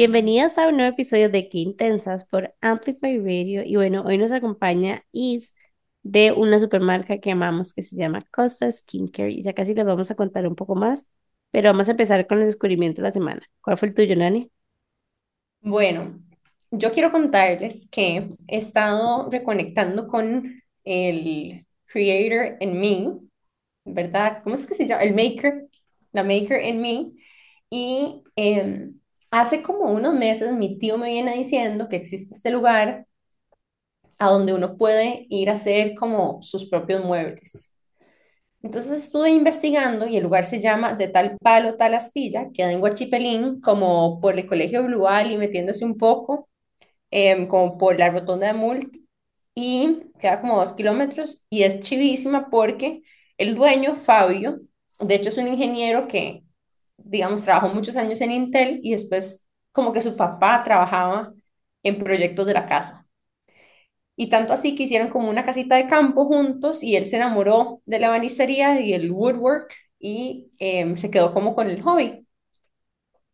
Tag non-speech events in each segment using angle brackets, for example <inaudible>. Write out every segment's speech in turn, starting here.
Bienvenidos a un nuevo episodio de Qué Intensas por Amplify Radio. Y bueno, hoy nos acompaña Is de una supermarca que amamos que se llama Costa Skincare. Y ya casi les vamos a contar un poco más, pero vamos a empezar con el descubrimiento de la semana. ¿Cuál fue el tuyo, Nani? Bueno, yo quiero contarles que he estado reconectando con el creator en mí, ¿verdad? ¿Cómo es que se llama? El maker, la maker en mí. Y em, hace como unos meses mi tío me viene diciendo que existe este lugar a donde uno puede ir a hacer como sus propios muebles. Entonces estuve investigando y el lugar se llama De Tal Palo, Tal Astilla, queda en Guachipelín, como por el Colegio Blual y metiéndose un poco, em, como por la rotonda de Multi, y queda como dos kilómetros y es chivísima porque el dueño, Fabio, de hecho es un ingeniero que, digamos, trabajó muchos años en Intel y después como que su papá trabajaba en proyectos de la casa. Y tanto así que hicieron como una casita de campo juntos y él se enamoró de la banistería y el woodwork y em, se quedó como con el hobby.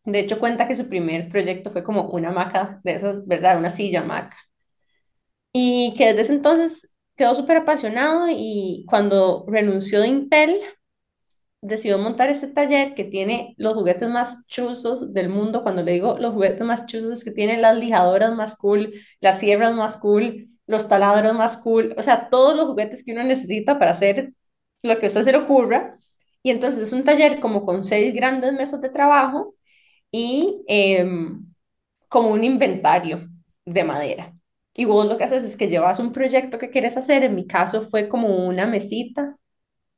De hecho, cuenta que su primer proyecto fue como una hamaca de esas, ¿verdad? Una silla hamaca. Y que desde entonces quedó súper apasionado y cuando renunció de Intel, decidió montar este taller que tiene los juguetes más chuzos del mundo. Cuando le digo los juguetes más chuzos es que tiene las lijadoras más cool, las sierras más cool, los taladros más cool, o sea, todos los juguetes que uno necesita para hacer lo que usted se le ocurra. Y entonces es un taller como con seis grandes mesas de trabajo y em, como un inventario de madera. Y vos lo que haces es que llevas un proyecto que quieres hacer, en mi caso fue como una mesita,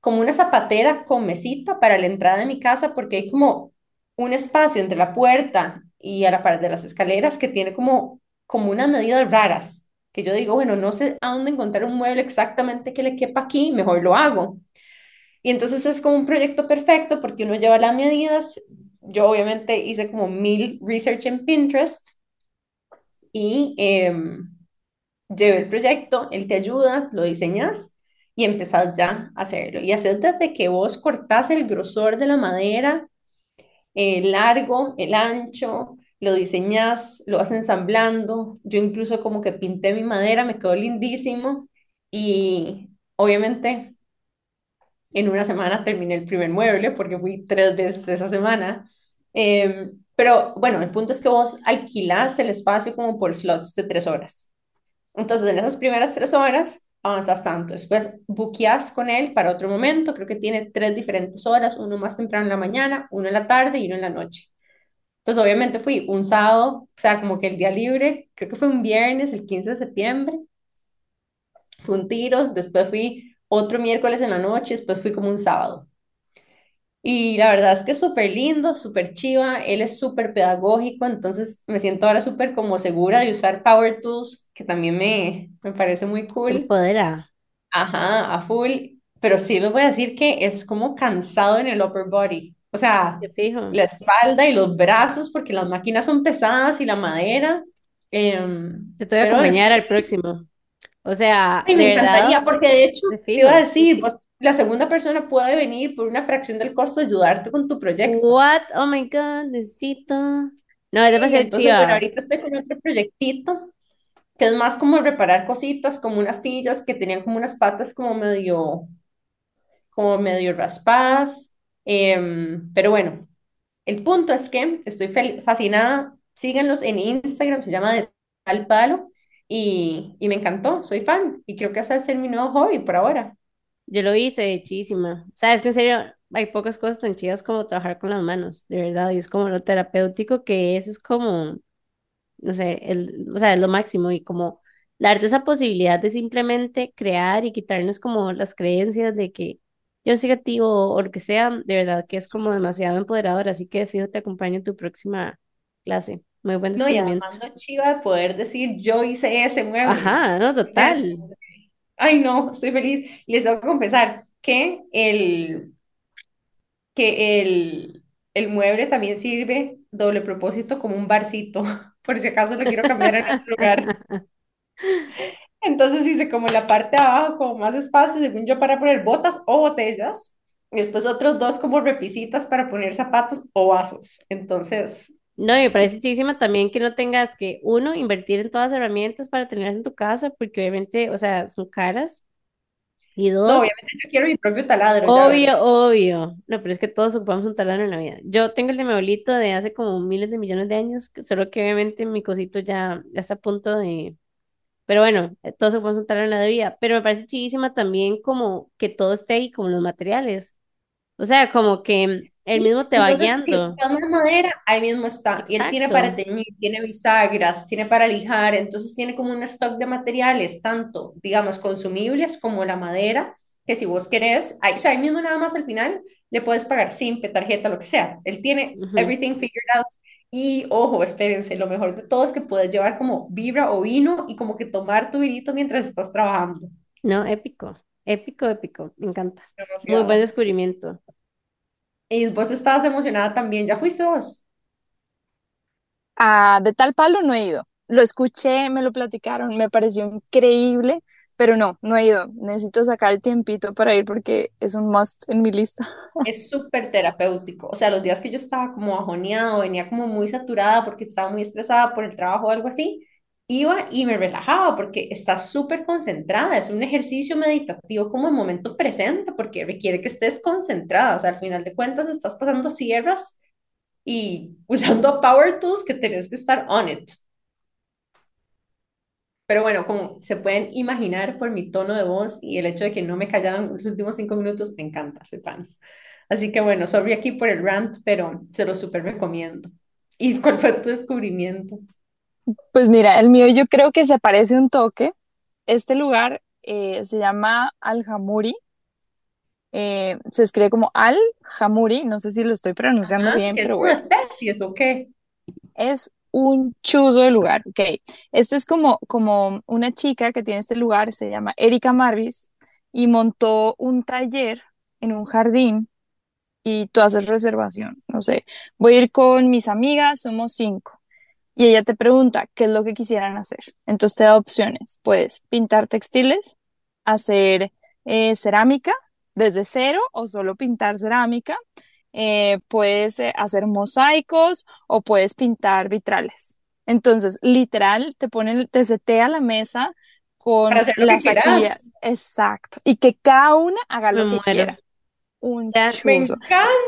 como una zapatera con mesita para la entrada de mi casa, porque hay como un espacio entre la puerta y a la pared de las escaleras que tiene como, como unas medidas raras que yo digo, bueno, no sé a dónde encontrar un mueble exactamente que le quepa aquí, mejor lo hago. Y entonces es como un proyecto perfecto porque uno lleva las medidas. Yo obviamente hice como mil research en Pinterest y eh, llevé el proyecto, él te ayuda, lo diseñas y empezás ya a hacerlo. Y haces desde que vos cortás el grosor de la madera, el largo, el ancho, lo diseñas, lo vas ensamblando. Yo incluso como que pinté mi madera, me quedó lindísimo y obviamente en una semana terminé el primer mueble porque fui tres veces esa semana. Em, pero bueno, el punto es que vos alquilás el espacio como por slots de tres horas. Entonces, en esas primeras tres horas avanzas tanto. Después buqueas con él para otro momento. Creo que tiene tres diferentes horas, uno más temprano en la mañana, uno en la tarde y uno en la noche. Entonces, obviamente fui un sábado, o sea, como que el día libre, creo que fue un viernes, el 15 de septiembre. Fue un tiro, después fui otro miércoles en la noche, después fui como un sábado. Y la verdad es que es súper lindo, súper chiva, él es súper pedagógico, entonces me siento ahora súper como segura de usar Power Tools, que también me, me parece muy cool. Empodera. Ajá, a full, pero sí les voy a decir que es como cansado en el upper body. O sea, fijo. la espalda y los brazos, porque las máquinas son pesadas y la madera. em, Yo te voy a pero es, acompañar al próximo. O sea, ay, de me verdad, encantaría, porque de hecho, te iba a decir, pues, la segunda persona puede venir por una fracción del costo ayudarte con tu proyecto. What? Oh my God, necesito. No, es demasiado entonces, bueno, chiva. ahorita estoy con otro proyectito, que es más como reparar cositas, como unas sillas que tenían como unas patas como medio, como medio raspadas. em, pero bueno, El punto es que estoy fascinada. Síganlos en Instagram, se llama de tal palo. Y, y me encantó, soy fan. Y creo que ese va a ser mi nuevo hobby por ahora. Yo lo hice, chísima. O sea, es que en serio, hay pocas cosas tan chidas como trabajar con las manos, de verdad. Y es como lo terapéutico que es, es como, no sé, el, o sea, es lo máximo. Y como darte esa posibilidad de simplemente crear y quitarnos como las creencias de que yo no soy creativo o lo que sea, de verdad que es como demasiado empoderador. Así que fijo te acompaño en tu próxima clase. Muy buen No, y además lo chiva de poder decir, yo hice ese mueble. Ajá, no, total. Ay, no, estoy feliz. Les tengo que confesar que el, que el, el mueble también sirve doble propósito como un barcito, <laughs> por si acaso lo quiero cambiar en otro lugar. Entonces hice como la parte de abajo, como más espacio, según yo, para poner botas o botellas. Y después otros dos como repisitas para poner zapatos o vasos. Entonces, No, y me parece chísima también que no tengas que, uno, invertir en todas las herramientas para tenerlas en tu casa, porque obviamente, o sea, son caras. Y No, dos, obviamente yo quiero mi propio taladro obvio, obvio. No, pero es que todos ocupamos un taladro en la vida. Yo tengo el de mi abuelito de hace como miles de millones de años, solo que obviamente mi cosito ya, ya está a punto de... Pero bueno, eh, todos ocupamos un taladro en la vida. Pero me parece chidísima también como que todo esté ahí, como los materiales. O sea, como que él mismo te va entonces si guiando. buscas más madera, ahí mismo está. Y él tiene para Exacto. teñir, tiene bisagras, tiene para lijar, entonces tiene como un stock de materiales, tanto, digamos, consumibles como la madera, que si vos querés, ahí, o sea, ahí mismo nada más al final le puedes pagar simple, tarjeta, lo que sea. Él tiene everything figured out. Y ojo, espérense, lo mejor de todo es que puedes llevar como vibra o vino y como que tomar tu vinito mientras estás trabajando. No, épico, épico, épico, me encanta. Muy buen Demasiado. descubrimiento. Y vos estabas emocionada también, ¿ya fuiste vos? Ah, de tal palo no he ido. Lo escuché, me lo platicaron, me pareció increíble, pero no, no he ido. Necesito sacar el tiempito para ir porque es un must en mi lista. <laughs> Es súper terapéutico. O sea, los días que yo estaba como bajoneado, venía como muy saturada porque estaba muy estresada por el trabajo o algo así, iba y me relajaba porque está súper concentrada. Es un ejercicio meditativo como en momento presente porque requiere que estés concentrada. O sea, al final de cuentas estás pasando sierras y usando power tools que tenés que estar on it. Pero bueno, como se pueden imaginar por mi tono de voz y el hecho de que no me callaban los últimos cinco minutos, me encanta, soy fans. Así que bueno, sorry aquí por el rant, pero se lo súper recomiendo. ¿Y cuál fue tu descubrimiento? Pues mira, el mío yo creo que se parece un toque. Este lugar eh, se llama Al-Hamuri. eh, se escribe como Al-Hamuri, no sé si lo estoy pronunciando Ajá, bien, ¿que es pero bueno. especies o qué? Es un chuzo de lugar, ok. Este es como, como una chica que tiene este lugar, se llama Erika Marvis, y montó un taller en un jardín y tú haces reservación. No sé, voy a ir con mis amigas, somos cinco, y ella te pregunta qué es lo que quisieran hacer. Entonces te da opciones. Puedes pintar textiles, hacer eh, cerámica desde cero o solo pintar cerámica eh, puedes eh, hacer mosaicos o puedes pintar vitrales. Entonces, literal, te ponen, te setea la mesa con las actividades, exacto, y que cada una haga Me lo que muero. quiera. Un Ya, Me chuzo.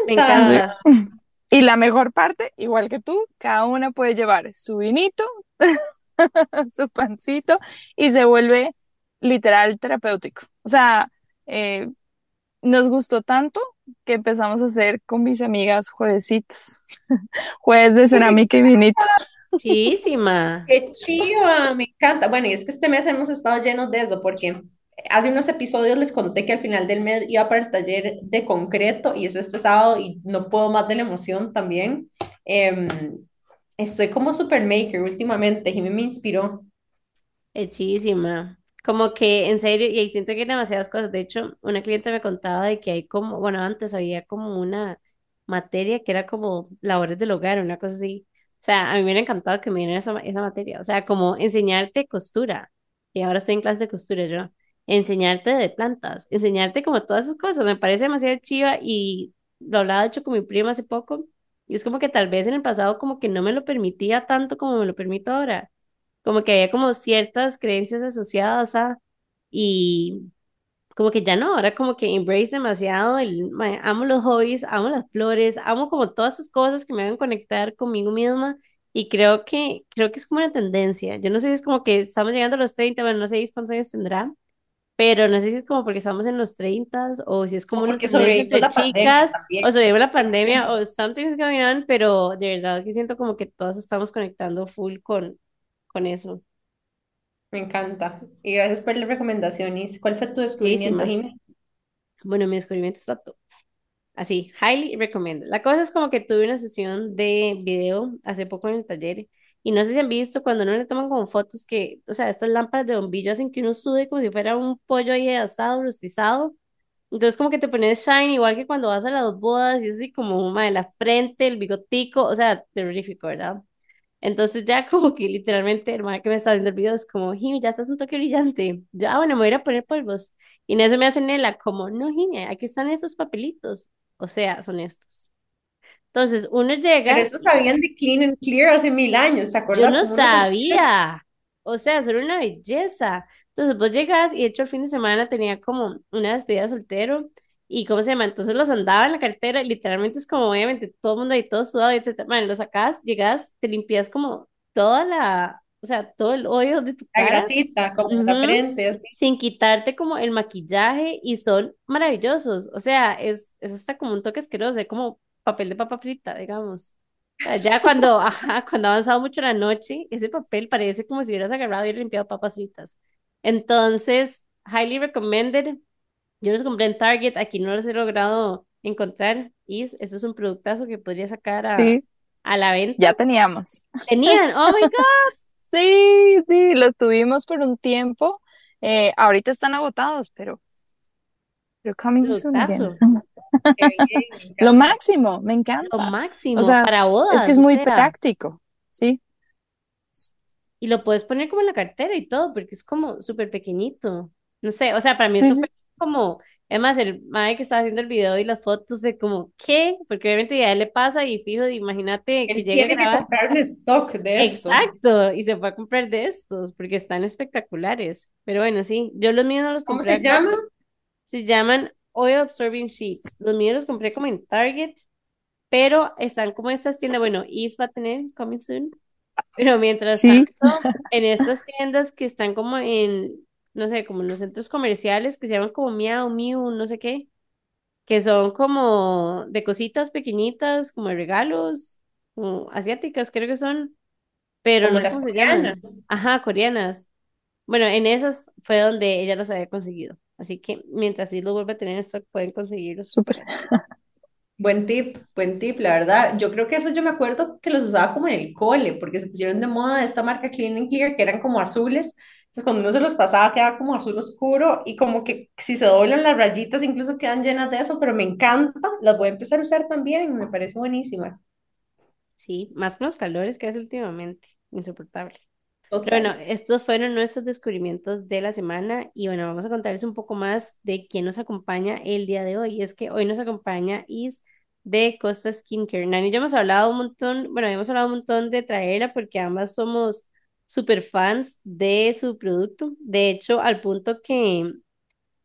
me encanta. <laughs> Y la mejor parte, igual que tú, cada una puede llevar su vinito, <laughs> su pancito y se vuelve literal terapéutico. O sea, eh, nos gustó tanto que empezamos a hacer con mis amigas juevesitos, <laughs> jueves de cerámica y vinito. Chísima. Qué chiva, me encanta. Bueno, y es que este mes hemos estado llenos de eso porque hace unos episodios les conté que al final del mes iba para el taller de concreto y es este sábado y no puedo más de la emoción también. Em, estoy como super maker últimamente, y me inspiró. Hechísima. Como que en serio, y siento que hay demasiadas cosas. De hecho, una cliente me contaba de que hay como, bueno, antes había como una materia que era como labores del hogar, una cosa así. O sea, a mí me hubiera encantado que me dieran esa, esa materia. O sea, como enseñarte costura. Y ahora estoy en clase de costura yo. Enseñarte de plantas, enseñarte como todas esas cosas. Me parece demasiado chiva y lo hablaba de hecho con mi prima hace poco. Y es como que tal vez en el pasado como que no me lo permitía tanto como me lo permito ahora como que había como ciertas creencias asociadas a, y como que ya no, ahora como que embrace demasiado el, amo los hobbies, amo las flores, amo como todas esas cosas que me hagan conectar conmigo misma y creo que, creo que es como una tendencia, yo no sé si es como que estamos llegando a los 30 bueno, no sé cuántos años tendrá, pero no sé si es como porque estamos en los 30 o si es como una entre chicas o la pandemia <laughs> o something's going on, pero de verdad que siento como que todas estamos conectando full con, con eso. Me encanta. Y gracias por la recomendación. ¿Y cuál fue tu descubrimiento. Jimé? Bueno, mi descubrimiento está top. Así, highly recommend. La cosa es como que tuve una sesión de video hace poco en el taller y no sé si han visto cuando uno le toman como fotos que, o sea, estas lámparas de bombillo hacen que uno sude como si fuera un pollo ahí asado, rostizado. Entonces como que te pones shine igual que cuando vas a las bodas y es así como de la frente, el bigotico, o sea, terrorífico, ¿verdad? Entonces ya <laughs> como que literalmente el man que me está viendo el video es como, Jimmy, ya estás un toque brillante. Ya, bueno, me voy a ir a poner polvos. Y en eso me hace Nela como, no, Jimmy, aquí están estos papelitos. O sea, son estos. Entonces, uno llega, Pero eso sabían de Clean and Clear hace mil años, ¿te yo acuerdas? no unos azules. sabía, o sea, eso era una belleza. Entonces, vos llegas y de hecho el fin de semana tenía como una despedida de soltero y ¿cómo se llama? Entonces los andaba en la cartera y literalmente es como obviamente todo el mundo ahí todo sudado y etcétera. Man, lo sacas, llegas, te limpias como toda la, o sea, todo el hoyo de tu La cara grasita, como en la Ujú, frente, así. sin quitarte como el maquillaje y son maravillosos. O sea, es, es hasta como un toque asqueroso, es como papel de papa frita, digamos. Ya cuando, <laughs> ajá, cuando ha avanzado mucho la noche, ese papel parece como si hubieras agarrado y limpiado papas fritas. Entonces, highly recommended. Yo los compré en Target, aquí no los he logrado encontrar. Y eso es un productazo que podría sacar a, Sí, a la ya venta. teníamos. Tenían, oh my <laughs> God, Sí, sí, los tuvimos por un tiempo. Eh, ahorita están agotados, pero, pero coming soon bien, <laughs> Lo máximo, me Lo encanta. O máximo sea, para es que bodas, es o muy sea. práctico, ¿sí? Y lo puedes poner como en la cartera y todo, porque es como súper pequeñito. No sé, o sea, para mí es Sí, súper sí. como, además el mae que estaba haciendo el video y las fotos fue como, ¿qué? Porque obviamente ya él le pasa y fijo, imagínate que Él llegue a tiene que grabar. comprar un stock de esto. Exacto, y se fue a comprar de estos, porque están espectaculares. Pero bueno, sí, yo los míos no los ¿Cómo compré se acá, llama? se llaman Oil Absorbing Sheets. Los míos los compré como en Target, pero están como en estas tiendas, bueno, Is va a tener coming soon. <laughs> Pero mientras Sí, tanto, <laughs> en estas tiendas que están como en, no sé, como en los centros comerciales que se llaman como Miau, Miu, no sé qué, que son como de cositas pequeñitas, como de regalos, como asiáticas creo que son, pero Como no sé las cómo se llaman. coreanas. Ajá, coreanas. Bueno, en esas fue donde ella los había conseguido. Así que mientras sí los vuelve a tener en stock, pueden conseguirlos súper. Buen tip, buen tip, la verdad. Yo creo que eso yo me acuerdo que los usaba como en el cole, porque se pusieron de moda esta marca Clean and Clear, que eran como azules. Entonces, cuando uno se los pasaba, quedaba como azul oscuro y como que si se doblan las rayitas, incluso quedan llenas de eso, pero me encanta. Las voy a empezar a usar también, me parece buenísima. Sí, más con los calores que hace últimamente. Insoportable. Pero bueno, estos fueron nuestros descubrimientos de la semana y bueno, vamos a contarles un poco más de quién nos acompaña el día de hoy. Y es que hoy nos acompaña Is de Costa Skincare. Nani y yo hemos hablado un montón, bueno, hemos hablado un montón de traerla porque ambas somos super fans de su producto. De hecho, al punto que,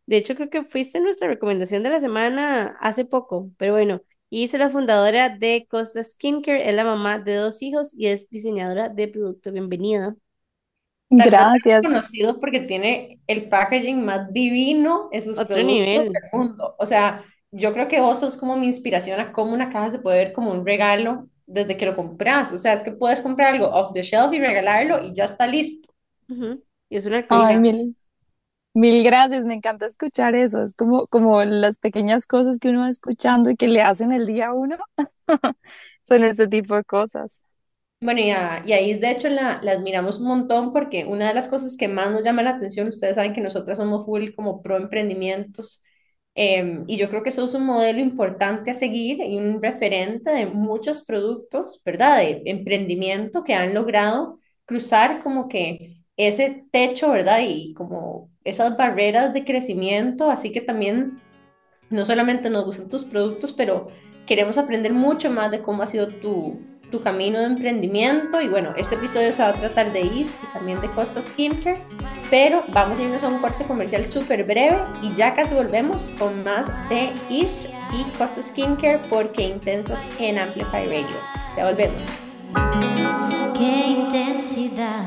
de hecho, creo que fuiste nuestra recomendación de la semana hace poco, pero bueno. Is es la fundadora de Costa Skincare, es la mamá de dos hijos y es diseñadora de producto. Bienvenida. Tal vez lo he Gracias. conocido porque tiene el packaging más divino en sus Otro productos nivel. del mundo. O sea, yo creo que vos sos como mi inspiración a cómo una caja se puede ver como un regalo desde que lo compras. O sea, es que puedes comprar algo off the shelf y regalarlo y ya está listo. Ujú. Y es un Ay, mil, mil gracias, me encanta escuchar eso. Es como, como las pequeñas cosas que uno va escuchando y que le hacen el día a uno. <laughs> Son este tipo de cosas. Bueno, y, a- ahí de hecho la, la admiramos un montón porque una de las cosas que más nos llama la atención, ustedes saben que nosotras somos full como pro emprendimientos, em, y yo creo que eso es un modelo importante a seguir y un referente de muchos productos, ¿verdad? De emprendimiento que han logrado cruzar como que ese techo, ¿verdad? Y como esas barreras de crecimiento, así que también no solamente nos gustan tus productos, pero queremos aprender mucho más de cómo ha sido tu, tu camino de emprendimiento. Y bueno, este episodio se va a tratar de Is y también de Costa Skincare, pero vamos a irnos a un corte comercial súper breve y ya casi volvemos con más de Is y Costa Skincare porque intensas en Amplify Radio. Ya volvemos. Qué intensidad.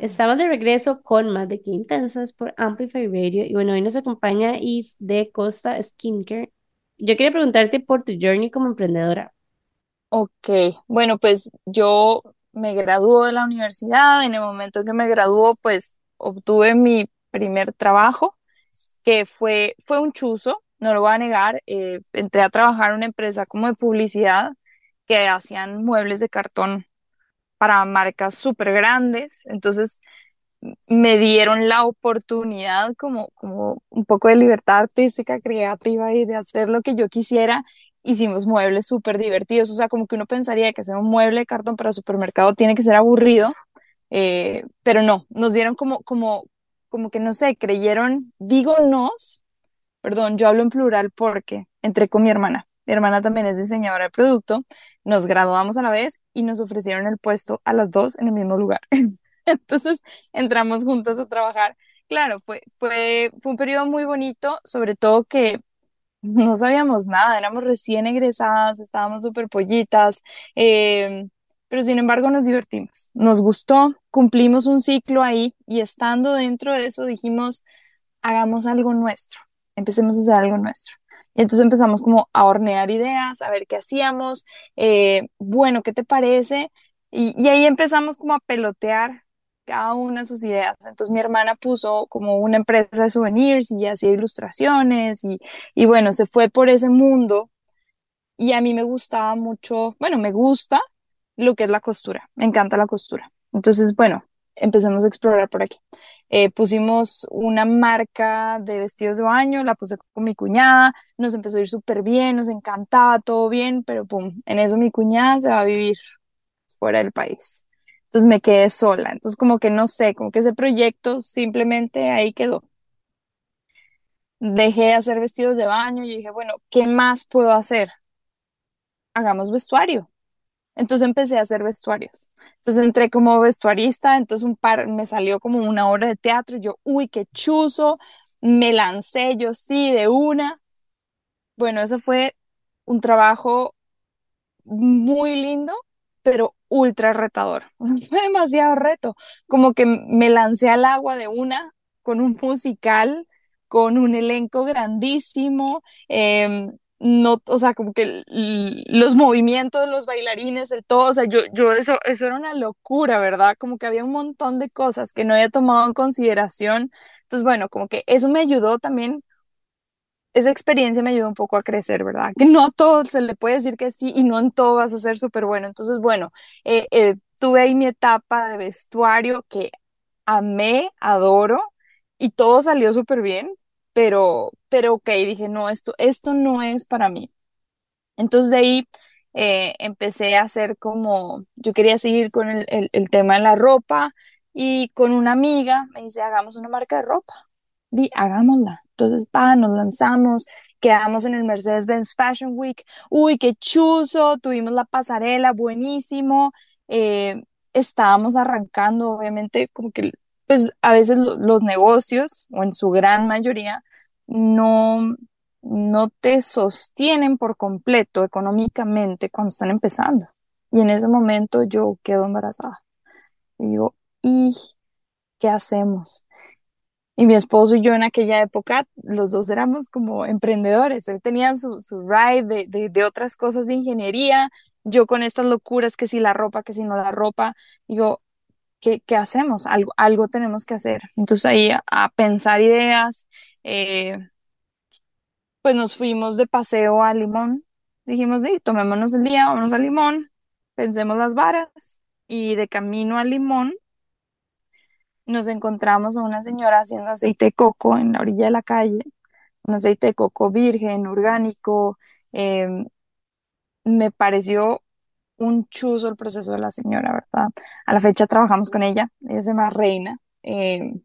Estamos de regreso con más de Qué Intensas por Amplify Radio. Y bueno, hoy nos acompaña Is de Costa Skincare. Yo quería preguntarte por tu journey como emprendedora. Ok, bueno, pues yo me graduó de la universidad. En el momento que me graduó, pues obtuve mi primer trabajo, que fue, fue un chuzo, no lo voy a negar. Eh, entré a trabajar en una empresa como de publicidad que hacían muebles de cartón para marcas súper grandes. Entonces me dieron la oportunidad como, como un poco de libertad artística, creativa y de hacer lo que yo quisiera. Hicimos muebles súper divertidos, o sea, como que uno pensaría que hacer un mueble de cartón para supermercado tiene que ser aburrido, eh, pero no, nos dieron como, como, como que no sé, creyeron, digo nos, perdón, yo hablo en plural porque entré con mi hermana. mi hermana también es diseñadora de producto, nos graduamos a la vez y nos ofrecieron el puesto a las dos en el mismo lugar. <laughs> Entonces entramos juntas a trabajar. Claro, fue, fue, fue un periodo muy bonito, sobre todo que no sabíamos nada, éramos recién egresadas, estábamos súper pollitas, eh, pero sin embargo nos divertimos, nos gustó, cumplimos un ciclo ahí y estando dentro de eso dijimos, hagamos algo nuestro, empecemos a hacer algo nuestro. Y entonces empezamos como a hornear ideas, a ver qué hacíamos, eh, bueno, ¿qué te parece? Y ahí empezamos como a pelotear cada una sus ideas. Entonces mi hermana puso como una empresa de souvenirs y hacía ilustraciones y, y bueno, se fue por ese mundo y a mí me gustaba mucho, bueno, me gusta lo que es la costura, me encanta la costura. Entonces, bueno, empecemos a explorar por aquí. Eh, pusimos una marca de vestidos de baño, la puse con mi cuñada, nos empezó a ir súper bien, nos encantaba todo bien, pero pum, en eso mi cuñada se va a vivir fuera del país. Entonces me quedé sola. Entonces como que no sé, como que ese proyecto simplemente ahí quedó. Dejé de hacer vestidos de baño y dije, bueno, ¿qué más puedo hacer? Hagamos vestuario. Entonces empecé a hacer vestuarios. Entonces entré como vestuarista, entonces un par, me salió como una obra de teatro, yo, uy, qué chuzo, me lancé, yo sí, de una. Bueno, eso fue un trabajo muy lindo, pero ultra retador. <laughs> fue demasiado reto. Como que me lancé al agua de una con un musical, con un elenco grandísimo. Em, no, o sea, como que los movimientos, los bailarines, el todo, o sea, yo, yo eso, eso era una locura, ¿verdad? Como que había un montón de cosas que no había tomado en consideración. Entonces, bueno, como que eso me ayudó también esa experiencia me ayudó un poco a crecer, ¿verdad? Que no a todo se le puede decir que sí y no en todo vas a ser súper bueno. Entonces, bueno, eh, eh, tuve ahí mi etapa de vestuario que amé, adoro y todo salió súper bien, pero, pero ok, dije, no, esto, esto no es para mí. Entonces de ahí eh, empecé a hacer como, yo quería seguir con el, el, el tema de la ropa y con una amiga me dice, hagamos una marca de ropa. Di, hagámosla. Entonces, va, nos lanzamos, quedamos en el Mercedes-Benz Fashion Week. Uy, qué chuzo, tuvimos la pasarela, buenísimo. Eh, estábamos arrancando, obviamente, como que, pues a veces los negocios, o en su gran mayoría, no, no te sostienen por completo económicamente cuando están empezando. Y en ese momento yo quedo embarazada. Y digo, ¿y qué hacemos? Y mi esposo y yo en aquella época, los dos éramos como emprendedores. Él tenía su, su ride de, de, otras cosas de ingeniería, yo con estas locuras, que si la ropa, que si no la ropa. Digo, ¿qué, qué hacemos? Algo, algo tenemos que hacer. Entonces ahí a, pensar ideas, eh, pues nos fuimos de paseo a Limón. Dijimos, sí, tomémonos el día, vámonos a Limón, pensemos las varas. Y de camino a Limón, nos encontramos a una señora haciendo aceite de coco en la orilla de la calle, un aceite de coco virgen, orgánico. Em, me pareció un chuzo el proceso de la señora, ¿verdad? A la fecha trabajamos con ella, ella se llama Reina. Em,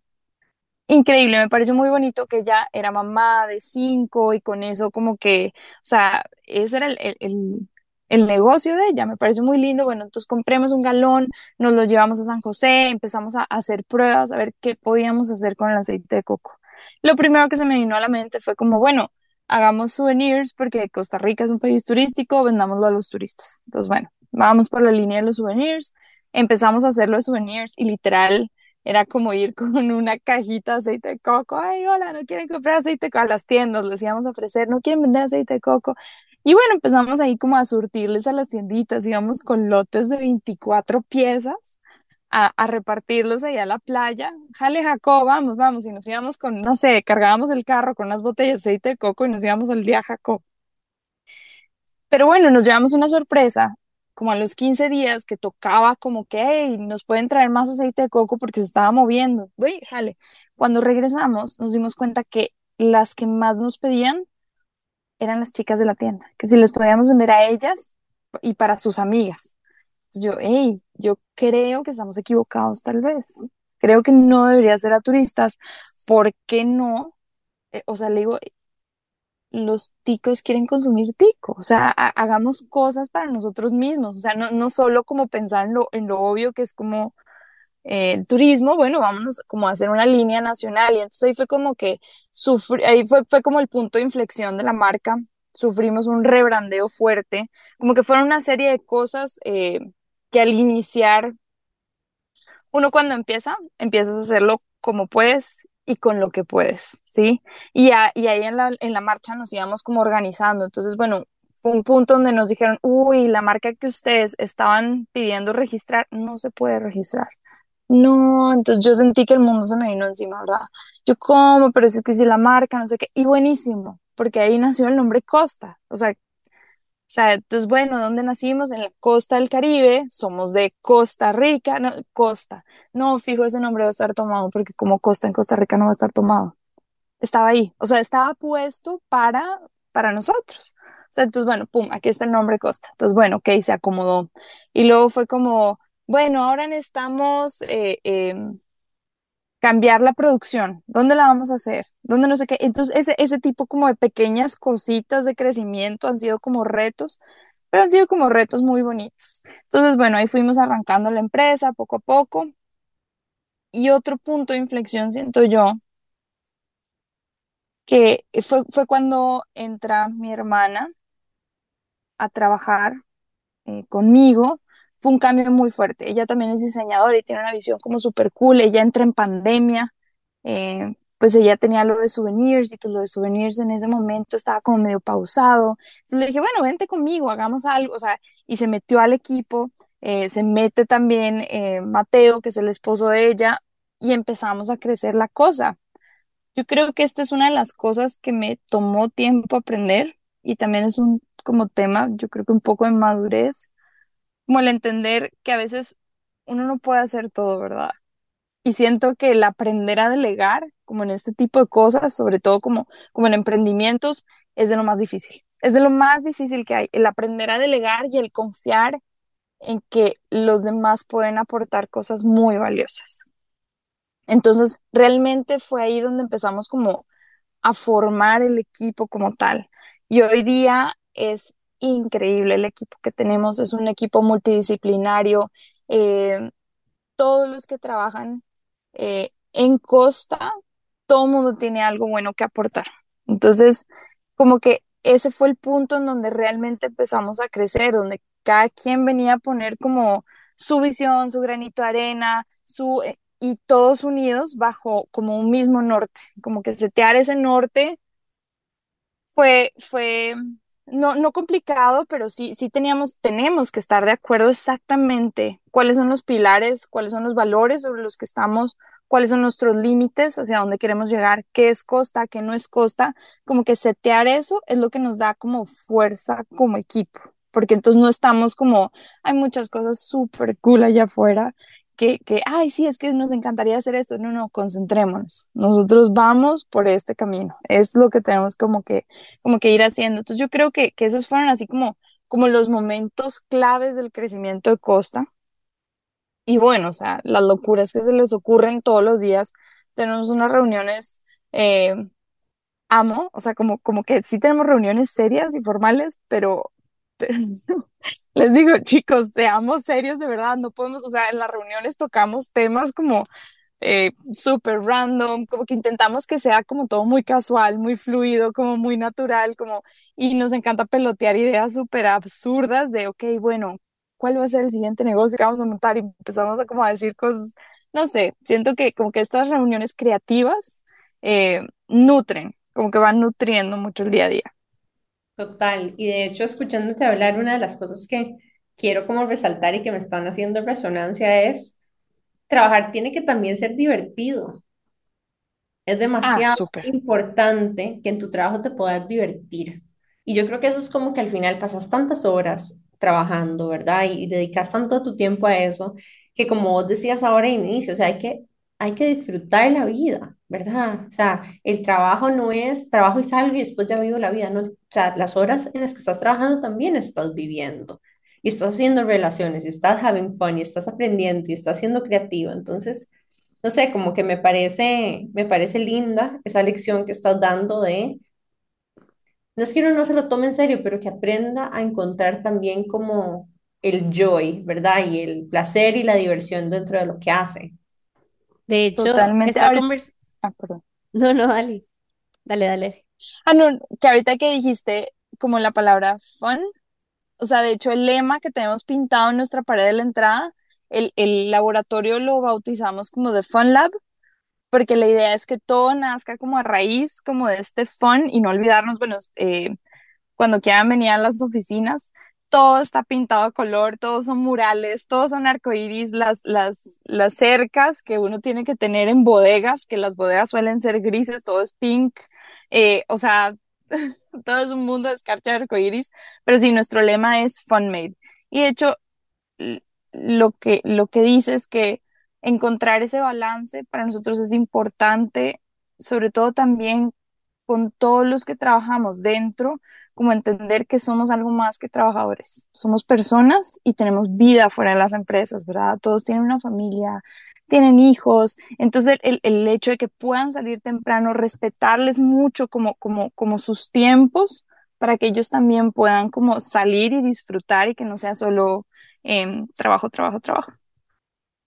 increíble, me pareció muy bonito que ella era mamá de cinco y con eso como que, o sea, ese era el el negocio de ella. Me parece muy lindo. Bueno, entonces compremos un galón, nos lo llevamos a San José, empezamos a hacer pruebas, a ver qué podíamos hacer con el aceite de coco. Lo primero que se me vino a la mente fue como, bueno, hagamos souvenirs porque Costa Rica es un país turístico, vendámoslo a los turistas. Entonces, bueno, vamos por la línea de los souvenirs, empezamos a hacer los souvenirs y literal era como ir <laughs> con una cajita de aceite de coco. Ay, hola, no quieren comprar aceite de coco a las tiendas, les íbamos a ofrecer, no quieren vender aceite de coco. Y bueno, empezamos ahí como a surtirles a las tienditas, íbamos con lotes de 24 piezas a, a repartirlos ahí a la playa. Jale, Jacob, vamos, vamos. Y nos íbamos con, no sé, cargábamos el carro con unas botellas de aceite de coco y nos íbamos al día Jacob. Pero bueno, nos llevamos una sorpresa, como a los 15 días que tocaba como que, hey, nos pueden traer más aceite de coco porque se estaba moviendo. Uy, jale. Cuando regresamos nos dimos cuenta que las que más nos pedían eran las chicas de la tienda, que si les podíamos vender a ellas y para sus amigas. yo, hey, yo creo que estamos equivocados tal vez. Creo que no debería ser a turistas. ¿Por qué no? Eh, o sea, le digo, los ticos quieren consumir tico, o sea, ha- hagamos cosas para nosotros mismos, o sea, no, no solo como pensar en lo obvio que es como eh, el turismo, bueno, vámonos como a hacer una línea nacional y entonces ahí fue como que sufrí, ahí fue, fue como el punto de inflexión de la marca, sufrimos un rebrandeo fuerte, como que fueron una serie de cosas eh, que al iniciar uno cuando empieza, empiezas a hacerlo como puedes y con lo que puedes, ¿sí? Y, a- y ahí en la, en la marcha nos íbamos como organizando. Entonces, bueno, fue un punto donde nos dijeron, uy, la marca que ustedes estaban pidiendo registrar no se puede registrar. No, entonces yo sentí que el mundo se me vino encima, ¿verdad? Yo, ¿cómo? Pero es que si la marca, no sé qué. Y buenísimo, porque ahí nació el nombre Costa. O sea, o sea, entonces, bueno, ¿dónde nacimos? En la costa del Caribe, somos de Costa Rica, no, Costa. No, fijo, ese nombre va a estar tomado porque como Costa en Costa Rica no va a estar tomado. Estaba ahí, o sea, estaba puesto para, para nosotros. O sea, entonces, bueno, pum, aquí está el nombre Costa. Entonces, bueno, ok, se acomodó. Y luego fue como, bueno, ahora necesitamos eh, em, cambiar la producción, ¿dónde la vamos a hacer? ¿Dónde no sé qué? Entonces, ese, ese tipo como de pequeñas cositas de crecimiento han sido como retos, pero han sido como retos muy bonitos. Entonces, bueno, ahí fuimos arrancando la empresa poco a poco. Y otro punto de inflexión, siento yo, que fue, fue cuando entra mi hermana a trabajar eh, conmigo. Un cambio muy fuerte. Ella también es diseñadora y tiene una visión como súper cool. Ella entra en pandemia eh, pues ella tenía lo de souvenirs y pues lo de souvenirs en ese momento estaba como medio pausado. Entonces le dije, bueno, vente conmigo, hagamos algo, o sea, y se metió al equipo, eh, se mete también eh, Mateo, que es el esposo de ella, y empezamos a crecer la cosa. Yo creo que esta es una de las cosas que me tomó tiempo aprender y también es un como tema, yo creo que un poco de madurez, como el entender que a veces uno no puede hacer todo, ¿verdad? Y siento que el aprender a delegar, como en este tipo de cosas, sobre todo como, como en emprendimientos, es de lo más difícil. Es de lo más difícil que hay, el aprender a delegar y el confiar en que los demás pueden aportar cosas muy valiosas. Entonces, realmente fue ahí donde empezamos como a formar el equipo como tal. Y hoy día es increíble el equipo que tenemos, es un equipo multidisciplinario. eh, todos los que trabajan eh, en Costa, todo mundo tiene algo bueno que aportar. Entonces, como que ese fue el punto en donde realmente empezamos a crecer, donde cada quien venía a poner como su visión, su granito de arena, su, eh, y todos unidos bajo como un mismo norte, como que setear ese norte fue, fue no, no complicado, pero sí, sí teníamos, tenemos que estar de acuerdo exactamente cuáles son los pilares, cuáles son los valores sobre los que estamos, cuáles son nuestros límites, hacia dónde queremos llegar, qué es costa, qué no es costa, como que setear eso es lo que nos da como fuerza como equipo, porque entonces no estamos como, hay muchas cosas súper cool allá afuera que, que, ay, sí, es que nos encantaría hacer esto. No, no, concentrémonos. Nosotros vamos por este camino. Es lo que tenemos como que, como que ir haciendo. Entonces yo creo que, que esos fueron así como, como los momentos claves del crecimiento de Costa. Y bueno, o sea, las locuras que se les ocurren todos los días. Tenemos unas reuniones, eh, amo, o sea, como, como que sí tenemos reuniones serias y formales, pero, <laughs> les digo, chicos, seamos serios de verdad, no podemos, o sea, en las reuniones tocamos temas como eh, súper random, como que intentamos que sea como todo muy casual, muy fluido, como muy natural, como, y nos encanta pelotear ideas súper absurdas de, ok, bueno, ¿cuál va a ser el siguiente negocio que vamos a montar? Y empezamos a como a decir cosas, no sé, siento que como que estas reuniones creativas eh, nutren, como que van nutriendo mucho el día a día. Total. Y de hecho, escuchándote hablar, una de las cosas que quiero como resaltar y que me están haciendo resonancia es trabajar tiene que también ser divertido. Es Ah, demasiado súper. importante que en tu trabajo te puedas divertir. Y yo creo que eso es como que al final pasas tantas horas trabajando, ¿verdad? Y, y dedicas tanto tu tiempo a eso, que como vos decías ahora al inicio, o sea, hay que, hay que disfrutar la vida, ¿verdad? O sea, el trabajo no es trabajo y salgo y después ya vivo la vida, no. O sea, las horas en las que estás trabajando también estás viviendo. Y estás haciendo relaciones, y estás having fun, y estás aprendiendo, y estás siendo creativo. Entonces, no sé, como que me parece, me parece linda esa lección que estás dando de no es que uno no se lo tome en serio, pero que aprenda a encontrar también como el joy, ¿verdad? Y el placer y la diversión dentro de lo que hace. De hecho, Totalmente. esta ah, perdón. No, no, dale, dale, dale. Ah, no, que ahorita que dijiste como la palabra fun, o sea, de hecho el lema que tenemos pintado en nuestra pared de la entrada, el, el laboratorio lo bautizamos como The Fun Lab, porque la idea es que todo nazca como a raíz como de este fun y no olvidarnos, bueno, eh, cuando quieran venir a las oficinas, todo está pintado a color, todos son murales, todos son arcoíris, las, las, las cercas que uno tiene que tener en bodegas, que las bodegas suelen ser grises, todo es pink, eh, o sea, <laughs> todo es un mundo de escarcha de arcoíris, pero sí, nuestro lema es fun made. Y de hecho, lo que, lo que dice es que encontrar ese balance para nosotros es importante, sobre todo también con todos los que trabajamos dentro, como entender que somos algo más que trabajadores, somos personas y tenemos vida fuera de las empresas, ¿verdad? Todos tienen una familia, tienen hijos, entonces el, el hecho de que puedan salir temprano, respetarles mucho como, como, como sus tiempos para que ellos también puedan como salir y disfrutar y que no sea solo eh, trabajo, trabajo, trabajo.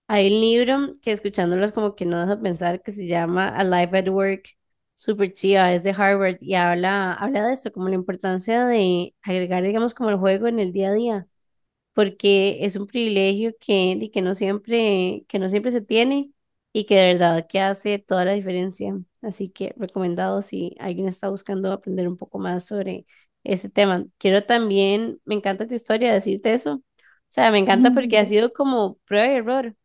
Hay un libro que escuchándolos como que no deja pensar que se llama Alive at Work, súper chiva, es de Harvard y habla, habla de esto, como la importancia de agregar, digamos, como el juego en el día a día, porque es un privilegio que, y que no siempre, que no siempre se tiene y que de verdad que hace toda la diferencia. Así que recomendado si alguien está buscando aprender un poco más sobre ese tema. Quiero también, me encanta tu historia, decirte eso. O sea, me encanta <laughs> porque ha sido como prueba y error.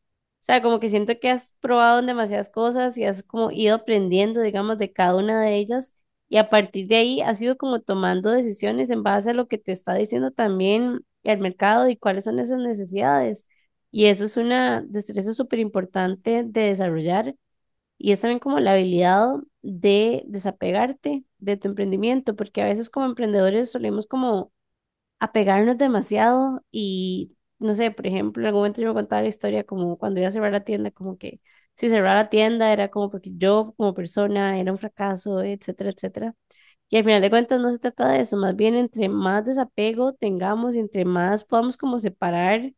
O sea, como que siento que has probado en demasiadas cosas y has como ido aprendiendo, digamos, de cada una de ellas y a partir de ahí has ido como tomando decisiones en base a lo que te está diciendo también el mercado y cuáles son esas necesidades. Y eso es una destreza súper importante de desarrollar y es también como la habilidad de desapegarte de tu emprendimiento, porque a veces como emprendedores solemos como apegarnos demasiado y no sé, por ejemplo, en algún momento yo me contaba la historia como cuando iba a cerrar la tienda, como que si cerrar la tienda era como porque yo como persona era un fracaso, etcétera, etcétera. Y al final de cuentas no se trata de eso, más bien entre más desapego tengamos y entre más podamos como separar,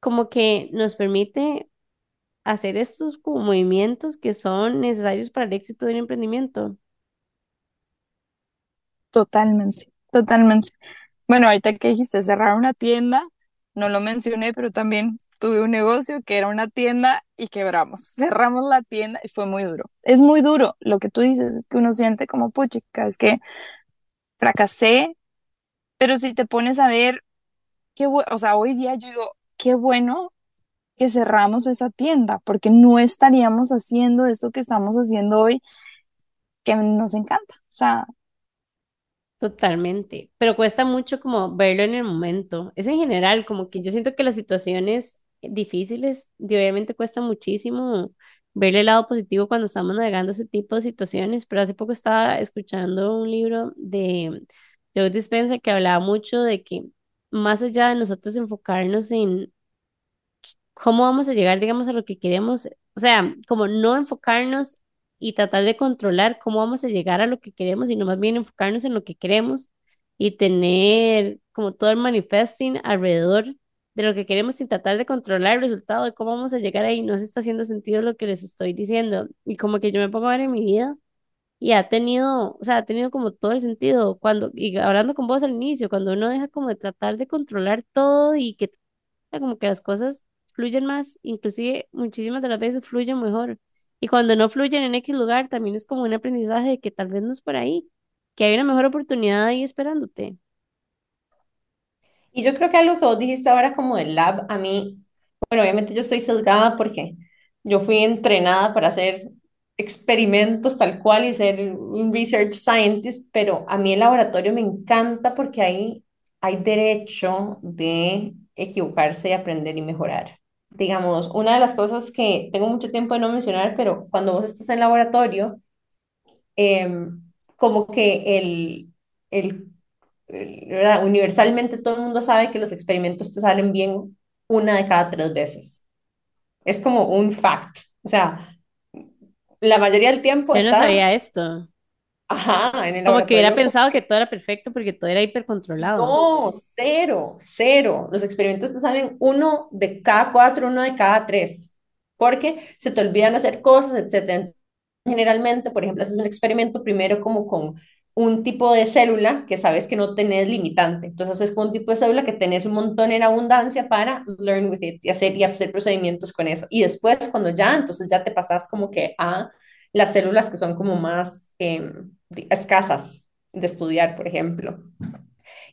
como que nos permite hacer estos como movimientos que son necesarios para el éxito de un emprendimiento. Totalmente, totalmente. Bueno, ahorita que dijiste cerrar una tienda, no lo mencioné, pero también tuve un negocio que era una tienda y quebramos. <laughs> Cerramos la tienda y fue muy duro. Es muy duro. Lo que tú dices es que uno siente como, puchica, es que fracasé, pero si te pones a ver, qué o sea, hoy día yo digo, qué bueno que cerramos esa tienda, porque no estaríamos haciendo esto que estamos haciendo hoy, que nos encanta. O sea, Totalmente, pero cuesta mucho como verlo en el momento. Es en general, como que yo siento que las situaciones difíciles, obviamente cuesta muchísimo ver el lado positivo cuando estamos navegando ese tipo de situaciones, pero hace poco estaba escuchando un libro de Joe Dispenza que hablaba mucho de que más allá de nosotros enfocarnos en cómo vamos a llegar, digamos, a lo que queremos, o sea, como no enfocarnos y tratar de controlar cómo vamos a llegar a lo que queremos, sino más bien enfocarnos en lo que queremos y tener como todo el manifesting alrededor de lo que queremos sin tratar de controlar el resultado de cómo vamos a llegar ahí. No se está haciendo sentido lo que les estoy diciendo. Y como que yo me pongo a ver en mi vida y ha tenido, o sea, ha tenido como todo el sentido cuando, y hablando con vos al inicio, cuando uno deja como de tratar de controlar todo y que como que las cosas fluyen más, inclusive muchísimas de las veces fluyen mejor. Y cuando no fluyen en X lugar, también es como un aprendizaje de que tal vez no es por ahí, que hay una mejor oportunidad ahí esperándote. Y yo creo que algo que vos dijiste ahora como del lab, a mí, bueno, obviamente yo estoy sesgada porque yo fui entrenada para hacer experimentos tal cual y ser un research scientist, pero a mí el laboratorio me encanta porque ahí hay derecho de equivocarse y aprender y mejorar. Digamos, una de las cosas que tengo mucho tiempo de no mencionar, pero cuando vos estás en laboratorio, em, como que el, el, el- ¿verdad? Universalmente todo el mundo sabe que los experimentos te salen bien una de cada tres veces. Es como un fact. O sea, la mayoría del tiempo Yo no sabía esto. Ajá, en el Como que hubiera pensado que todo era perfecto porque todo era hipercontrolado. No, cero, cero. Los experimentos te salen uno de cada cuatro, uno de cada tres, porque se te olvidan hacer cosas, etcétera. Generalmente, por ejemplo, haces un experimento primero como con un tipo de célula que sabes que no tenés limitante. Entonces haces con un tipo de célula que tenés un montón en abundancia para learn with it y hacer, y hacer procedimientos con eso. Y después, cuando ya, entonces ya te pasas como que a las células que son como más eh, escasas de estudiar, por ejemplo.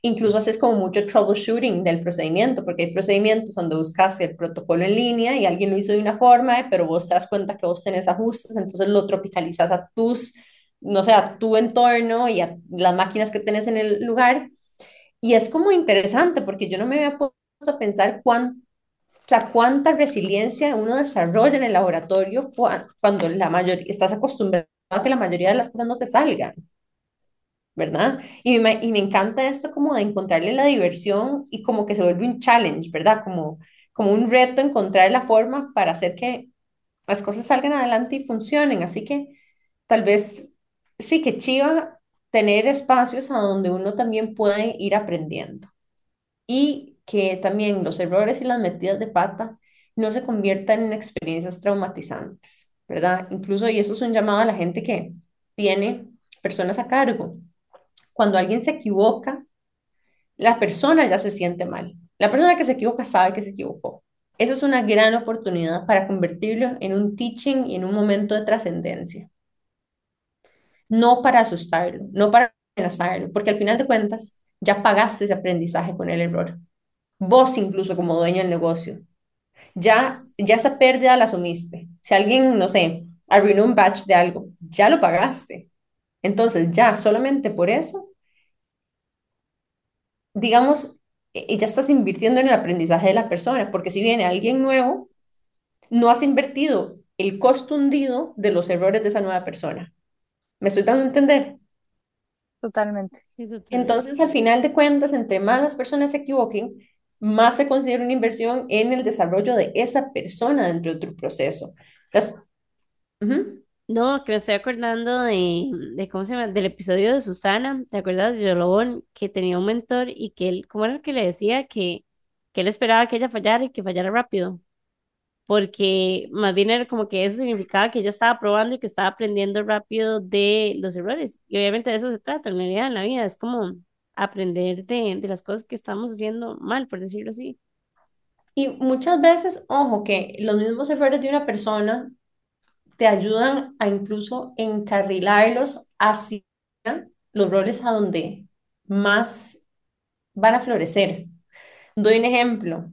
Incluso haces como mucho troubleshooting del procedimiento, porque hay procedimientos donde buscas el protocolo en línea y alguien lo hizo de una forma, pero vos te das cuenta que vos tenés ajustes, entonces lo tropicalizas a tus, no sé, a tu entorno y a las máquinas que tenés en el lugar. Y es como interesante, porque yo no me había puesto a pensar cuán, o sea, cuánta resiliencia uno desarrolla en el laboratorio cuando la mayoría, estás acostumbrado que la mayoría de las cosas no te salgan. ¿verdad? Y me, y me encanta esto como de encontrarle la diversión y como que se vuelve un challenge, ¿verdad? Como, como un reto encontrar la forma para hacer que las cosas salgan adelante y funcionen. Así que tal vez sí que chiva tener espacios a donde uno también puede ir aprendiendo y que también los errores y las metidas de pata no se conviertan en experiencias traumatizantes, ¿verdad? Incluso, y eso es un llamado a la gente que tiene personas a cargo, cuando alguien se equivoca, la persona ya se siente mal. La persona que se equivoca sabe que se equivocó. Eso es una gran oportunidad para convertirlo en un teaching y en un momento de trascendencia. No para asustarlo, no para amenazarlo, porque al final de cuentas ya pagaste ese aprendizaje con el error. Vos incluso como dueño del negocio. Ya, ya esa pérdida la asumiste. Si alguien, no sé, arruinó un batch de algo, ya lo pagaste. Entonces, ya solamente por eso, digamos, e, ya estás invirtiendo en el aprendizaje de la persona, porque si viene alguien nuevo, no has invertido el costo hundido de los errores de esa nueva persona. ¿Me estoy dando a entender? Totalmente. Entonces, al final de cuentas, entre más las personas se equivoquen, más se considera una inversión en el desarrollo de esa persona dentro de tu proceso. Las... No, que me estoy acordando de, de, ¿cómo se llama? Del episodio de Susana, ¿te acuerdas de Yolobón? Que tenía un mentor y que él, ¿cómo era que le decía? Que, que él esperaba que ella fallara y que fallara rápido. Porque más bien era como que eso significaba que ella estaba probando y que estaba aprendiendo rápido de los errores. Y obviamente de eso se trata en realidad en la vida, es como aprender de, de las cosas que estamos haciendo mal, por decirlo así. Y muchas veces, ojo, que los mismos errores de una persona te ayudan a incluso encarrilarlos hacia los roles a donde más van a florecer. Doy un ejemplo.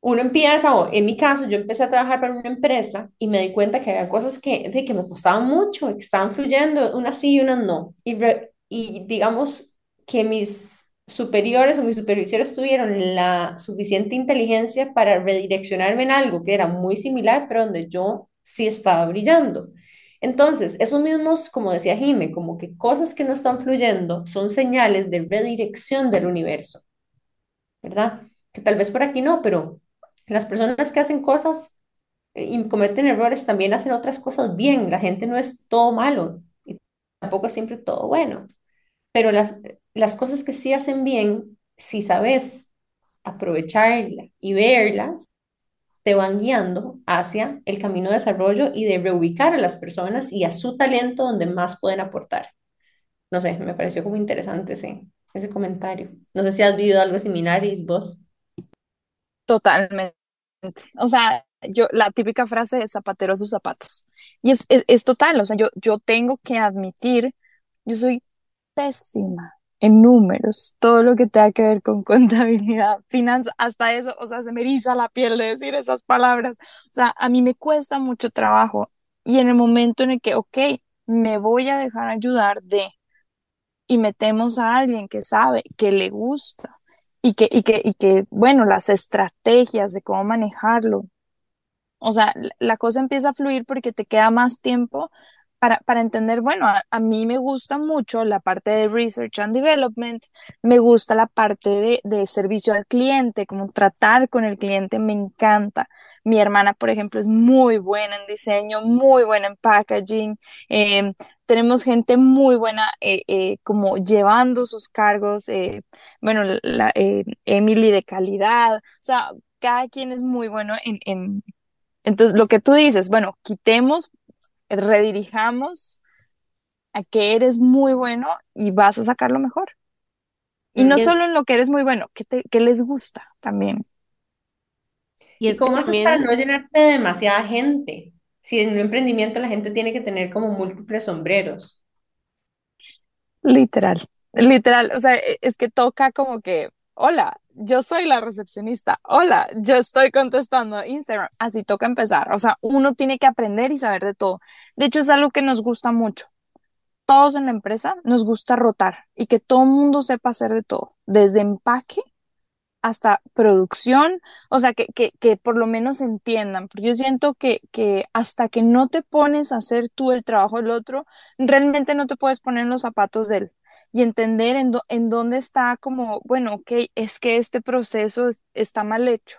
Uno empieza, o en mi caso, yo empecé a trabajar para una empresa y me di cuenta que había cosas que, de que me costaban mucho, que estaban fluyendo, unas sí y unas no. Y, y digamos que mis superiores o mis supervisores tuvieron la suficiente inteligencia para redireccionarme en algo que era muy similar, pero donde yo sí estaba brillando. Entonces, esos mismos, como decía Jime, como que cosas que no están fluyendo son señales de redirección del universo, ¿verdad? Que tal vez por aquí no, pero las personas que hacen cosas eh, y cometen errores también hacen otras cosas bien. La gente no es todo malo y tampoco es siempre todo bueno. Pero las, las cosas que sí hacen bien, si sabes aprovecharlas y verlas, te van guiando hacia el camino de desarrollo y de reubicar a las personas y a su talento donde más pueden aportar. No sé, me pareció como interesante ese, ese comentario. No sé si has vivido algo similar, y vos. Totalmente. O sea, yo, la típica frase de zapatero a sus zapatos. Y es, es, es total, o sea, yo, yo tengo que admitir, yo soy pésima en números, todo lo que tenga que ver con <laughs> contabilidad, finanzas, hasta eso, o sea, se me eriza la piel de decir esas palabras. O sea, a mí me cuesta mucho trabajo y en el momento en el que, ok, me voy a dejar ayudar de y metemos a alguien que sabe, que le gusta y que, y que, y que, bueno, las estrategias de cómo manejarlo. O sea, la cosa empieza a fluir porque te queda más tiempo para, para entender, bueno, a, a mí me gusta mucho la parte de Research and Development, me gusta la parte de, de servicio al cliente, como tratar con el cliente, me encanta. Mi hermana, por ejemplo, es muy buena en diseño, muy buena en packaging. em, tenemos gente muy buena eh, eh, como llevando sus cargos, eh, bueno, la, eh, Emily de calidad, o sea, cada quien es muy bueno en, en... Entonces, lo que tú dices, bueno, quitemos, redirijamos a que eres muy bueno y vas a sacar lo mejor. Y no Y es, solo en lo que eres muy bueno, que, te, que les gusta también. y ¿Y es cómo haces para también, no llenarte de demasiada gente? Si en un emprendimiento la gente tiene que tener como múltiples sombreros. Literal, literal. O sea, e- es que toca como que, hola, yo soy la recepcionista. Hola, yo estoy contestando Instagram. Así toca empezar. O sea, uno tiene que aprender y saber de todo. De hecho, es algo que nos gusta mucho. Todos en la empresa nos gusta rotar y que todo el mundo sepa hacer de todo, desde empaque hasta producción, o sea, que, que, que por lo menos entiendan, porque yo siento que, que hasta que no te pones a hacer tú el trabajo del otro, realmente no te puedes poner en los zapatos de él y entender en, dó- en dónde está como, bueno, ok, es que este proceso es- está mal hecho.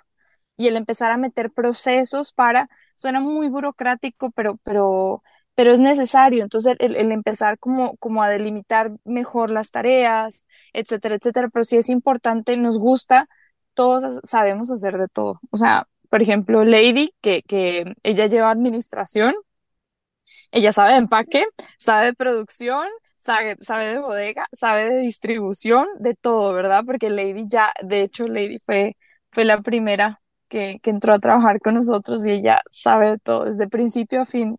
Y el empezar a meter procesos para, suena muy burocrático, pero, pero, pero es necesario. Entonces, el, el empezar como, como a delimitar mejor las tareas, etcétera, etcétera. Pero sí es importante, nos gusta, todos sabemos hacer de todo. O sea, por ejemplo, Lady, que, que ella lleva administración, ella sabe empaque, sabe producción, sabe, sabe de bodega, sabe de distribución, de todo, ¿verdad? Porque Lady ya, de hecho, Lady fue, fue la primera que, que entró a trabajar con nosotros y ella sabe de todo, desde principio a fin.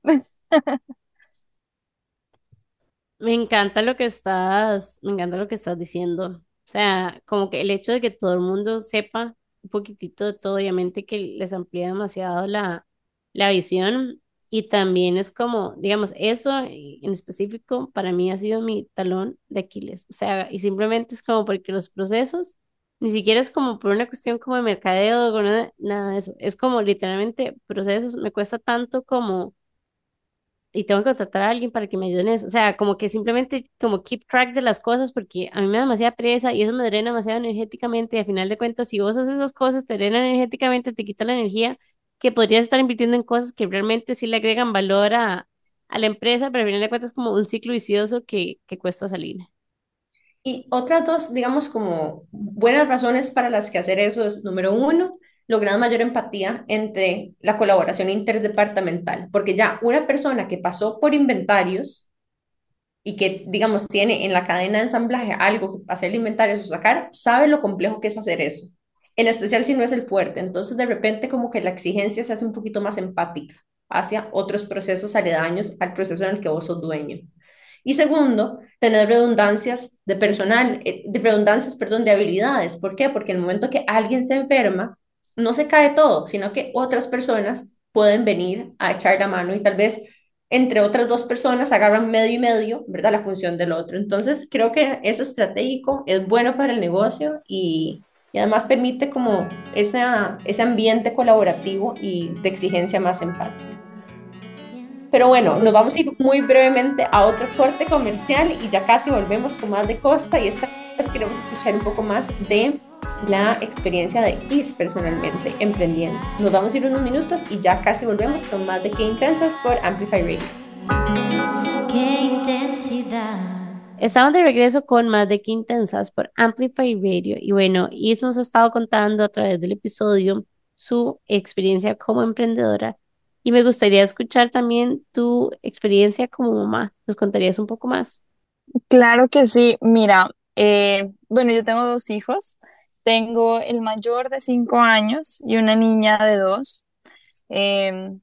me encanta lo que estás, me encanta lo que estás diciendo. O sea, como que el hecho de que todo el mundo sepa un poquitito de todo, obviamente que les amplía demasiado la, la visión. Y también es como, digamos, eso en específico para mí ha sido mi talón de Aquiles. O sea, y simplemente es como porque los procesos, ni siquiera es como por una cuestión como de mercadeo o nada, nada de eso. Es como literalmente procesos, me cuesta tanto como y tengo que contratar a alguien para que me ayude en eso. O sea, como que simplemente como keep track de las cosas porque a mí me da demasiada pereza y eso me drena demasiado energéticamente y al final de cuentas, si vos haces esas cosas, te drena energéticamente, te quita la energía que podrías estar invirtiendo en cosas que realmente sí le agregan valor a, a la empresa, pero al final de cuentas es como un ciclo vicioso que, que cuesta salir. Y otras dos, digamos, como buenas razones para las que hacer eso es, número uno, lograr mayor empatía entre la colaboración interdepartamental, porque ya una persona que pasó por inventarios y que, digamos, tiene en la cadena de ensamblaje algo, hacer inventarios o sacar, sabe lo complejo que es hacer eso, en especial si no es el fuerte. Entonces, de repente, como que la exigencia se hace un poquito más empática hacia otros procesos aledaños al proceso en el que vos sos dueño. Y segundo, tener redundancias de personal, eh, de redundancias, perdón, de habilidades. ¿Por qué? Porque en el momento que alguien se enferma, no se cae todo, sino que otras personas pueden venir a echar la mano y tal vez entre otras dos personas agarran medio y medio, ¿verdad? La función del otro. Entonces, creo que es estratégico, es bueno para el negocio y, y además permite como esa, ese ambiente colaborativo y de exigencia más empática. Pero bueno, nos vamos a ir muy brevemente a otro corte comercial y ya casi volvemos con más de Costa y esta vez queremos escuchar un poco más de la experiencia de Is personalmente emprendiendo. Nos vamos a ir unos minutos y ya casi volvemos con más de Qué Intensas por Amplify Radio. qué intensidad. Estamos de regreso con más de Qué Intensas por Amplify Radio. Y bueno, Is nos ha estado contando a través del episodio su experiencia como emprendedora. Y me gustaría escuchar también tu experiencia como mamá. ¿Nos contarías un poco más? Claro que sí. Mira, eh, bueno, yo tengo dos hijos. Tengo el mayor de cinco años y una niña de dos. Em,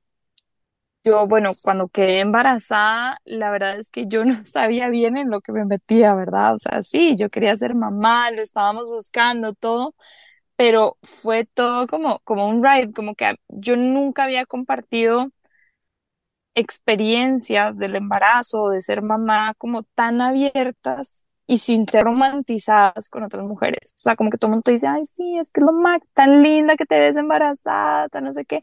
yo, bueno, cuando quedé embarazada, la verdad es que yo <laughs> no sabía bien en lo que me metía, ¿verdad? O sea, sí, yo quería ser mamá, lo estábamos buscando todo, pero fue todo como, como un ride, como que yo nunca había compartido experiencias del embarazo de ser mamá como tan abiertas y sin ser romantizadas con otras mujeres. O sea, como que todo el mundo te dice, ay, sí, es que es lo más tan linda que te ves embarazada, tan no sé qué.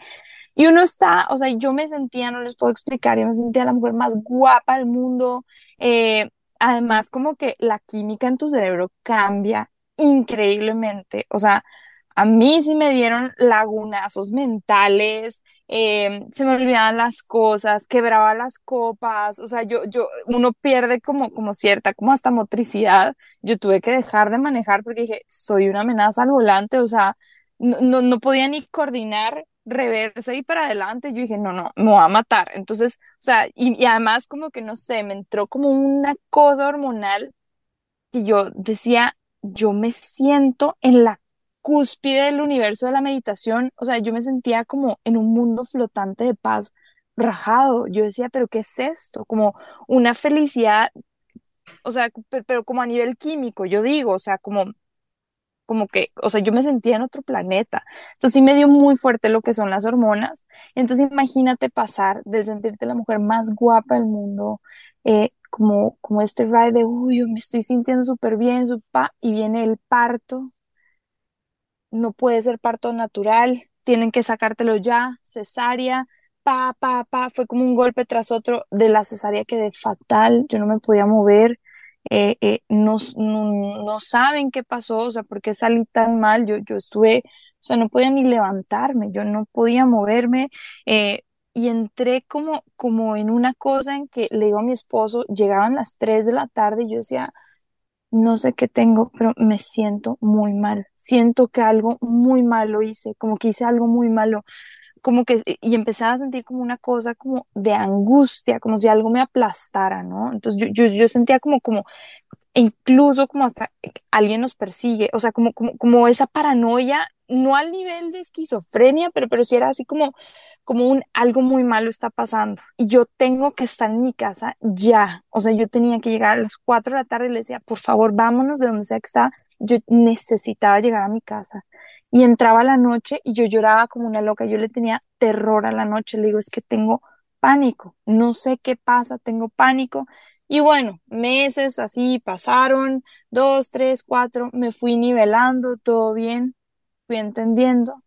Y uno está, o sea, yo me sentía, no les puedo explicar, yo me sentía la mujer más guapa del mundo. eh, además, como que la química en tu cerebro cambia increíblemente. O sea, a mí sí me dieron lagunazos mentales, eh, se me olvidaban las cosas, quebraba las copas, o sea, yo, yo, uno pierde como, como cierta, como hasta motricidad. Yo tuve que dejar de manejar porque dije, soy una amenaza al volante, o sea, no, no, no podía ni coordinar reversa y para adelante. Yo dije, no, no, me voy a matar. Entonces, o sea, y, además como que no sé, me entró como una cosa hormonal que yo decía, yo me siento en la cúspide del universo de la meditación, o sea, yo me sentía como en un mundo flotante de paz, rajado. Yo decía, pero ¿qué es esto? Como una felicidad, o sea, pe- pero, como a nivel químico, yo digo, o sea, como como que, o sea, yo me sentía en otro planeta. Entonces sí me dio muy fuerte lo que son las hormonas. Entonces imagínate pasar del sentirte la mujer más guapa del mundo, eh, como, como este ride de, uy, yo me estoy sintiendo súper bien, su pa, y viene el parto, no puede ser parto natural, tienen que sacártelo ya, cesárea, pa, pa, pa, fue como un golpe tras otro, de la cesárea quedé fatal, yo no me podía mover, eh, eh, no, no, no saben qué pasó, o sea, por qué salí tan mal, yo, yo estuve, o sea, no podía ni levantarme, yo no podía moverme, eh, y entré como, como en una cosa en que le digo a mi esposo, llegaban las 3 de la tarde y yo decía, no sé qué tengo, pero me siento muy mal. Siento que algo muy malo hice, como que hice algo muy malo, como que, y empezaba a sentir como una cosa como de angustia, como si algo me aplastara, ¿no? Entonces yo, yo, yo sentía como, como, incluso como hasta alguien nos persigue, o sea, como, como, como esa paranoia, no al nivel de esquizofrenia, pero, pero sí era así como, como un algo muy malo está pasando y yo tengo que estar en mi casa ya, o sea, yo tenía que llegar a las 4 de la tarde y le decía, por favor, vámonos de donde sea que está, yo necesitaba llegar a mi casa. Y entraba la noche y yo lloraba como una loca, yo le tenía terror a la noche, le digo, es que tengo pánico, no sé qué pasa, tengo pánico. Y bueno, meses así pasaron, dos, tres, cuatro, me fui nivelando, todo bien, fui entendiendo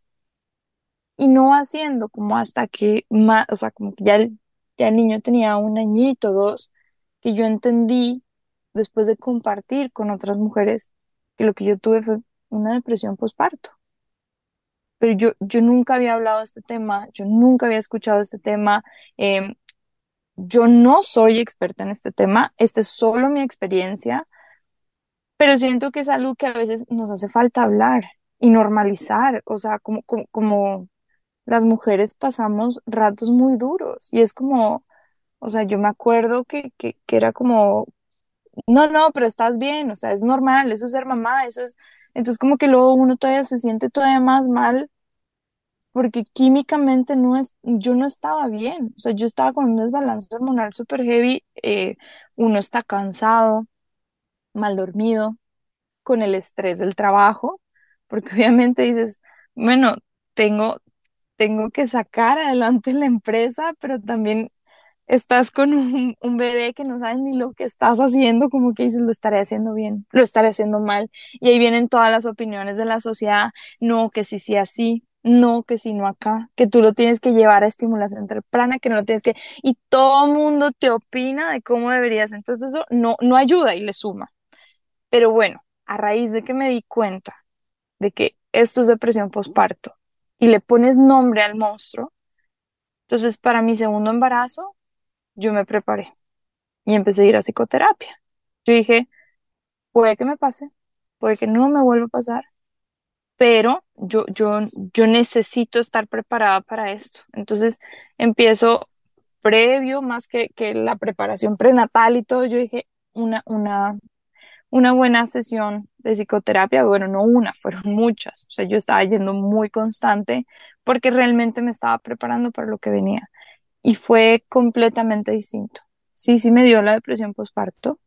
y no haciendo como hasta que más, o sea, como que ya el, ya el niño tenía un añito, dos, que yo entendí después de compartir con otras mujeres que lo que yo tuve fue una depresión postparto. Pero yo, yo nunca había hablado de este tema, yo nunca había escuchado este tema. em, yo no soy experta en este tema, esta es solo mi experiencia pero siento que es algo que a veces nos hace falta hablar y normalizar, o sea, como, como, como las mujeres pasamos ratos muy duros y es como, o sea, yo me acuerdo que, que, que era como, no, no, pero estás bien, o sea, es normal, eso es ser mamá, eso es, entonces como que luego uno todavía se siente todavía más mal porque químicamente no es, yo no estaba bien, o sea, yo estaba con un desbalance hormonal súper heavy, eh, uno está cansado, mal dormido con el estrés del trabajo, porque <laughs> obviamente dices, bueno, tengo, tengo que sacar adelante la empresa, pero también estás con un, bebé que no sabes ni lo que estás haciendo, como que dices, lo estaré haciendo bien, lo estaré haciendo mal. Y ahí vienen todas las opiniones de la sociedad, no, que sí, sí, así. No, que si no acá, que tú lo tienes que llevar a estimulación temprana, que no lo tienes que, y todo mundo te opina de cómo deberías, entonces eso no, no ayuda y le suma. Pero bueno, a raíz de que me di cuenta de que esto es depresión postparto y le pones nombre al monstruo, entonces para mi segundo embarazo yo me preparé y empecé a ir a psicoterapia. Yo dije, puede que me pase, puede que no me vuelva a pasar, pero yo, yo, yo necesito estar preparada para esto. Entonces empiezo previo, más que, que la preparación prenatal y todo, yo dije, una, una una buena sesión de psicoterapia, bueno, no una, <laughs> fueron muchas, o sea, yo estaba yendo muy constante porque realmente me estaba preparando para lo que venía y fue completamente distinto. Sí, sí me dio la depresión postparto,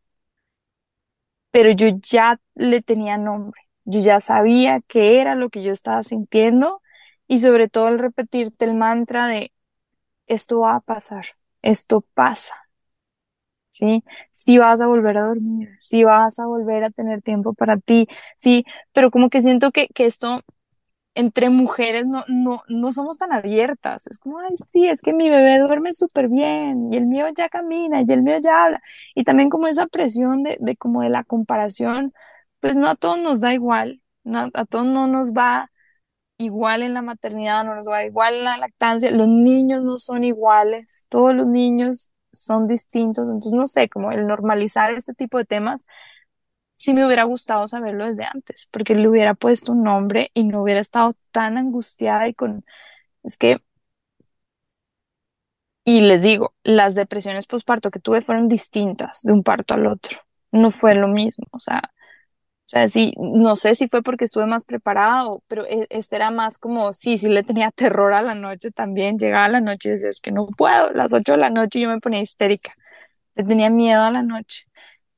pero yo ya le tenía nombre, yo ya sabía qué era lo que yo estaba sintiendo y sobre todo el repetirte el mantra de esto va a pasar, esto pasa. ¿sí? Sí vas a volver a dormir, sí vas a volver a tener tiempo para ti, sí, pero como que siento que, que esto entre mujeres no, no, no somos tan abiertas. Es como, ay, sí, es que mi bebé duerme súper bien y el mío ya camina y el mío ya habla. Y también como esa presión de, de como de la comparación, pues no a todos nos da igual, no, a todos no nos va igual en la maternidad, no nos va igual en la lactancia, los niños no son iguales, todos los niños son distintos, entonces no sé, como el normalizar este tipo de temas sí me hubiera gustado saberlo desde antes, porque le hubiera puesto un nombre y no hubiera estado tan angustiada y con... Es que... Y les digo, las depresiones postparto que tuve fueron distintas de un parto al otro. No fue lo mismo, o sea, o sea, sí, no sé si fue porque estuve más preparado, pero e, este era más como, sí, sí le tenía terror a la noche también. Llegaba a la noche y decía, es que no puedo, las 8 de la noche yo me ponía histérica. Le tenía miedo a la noche.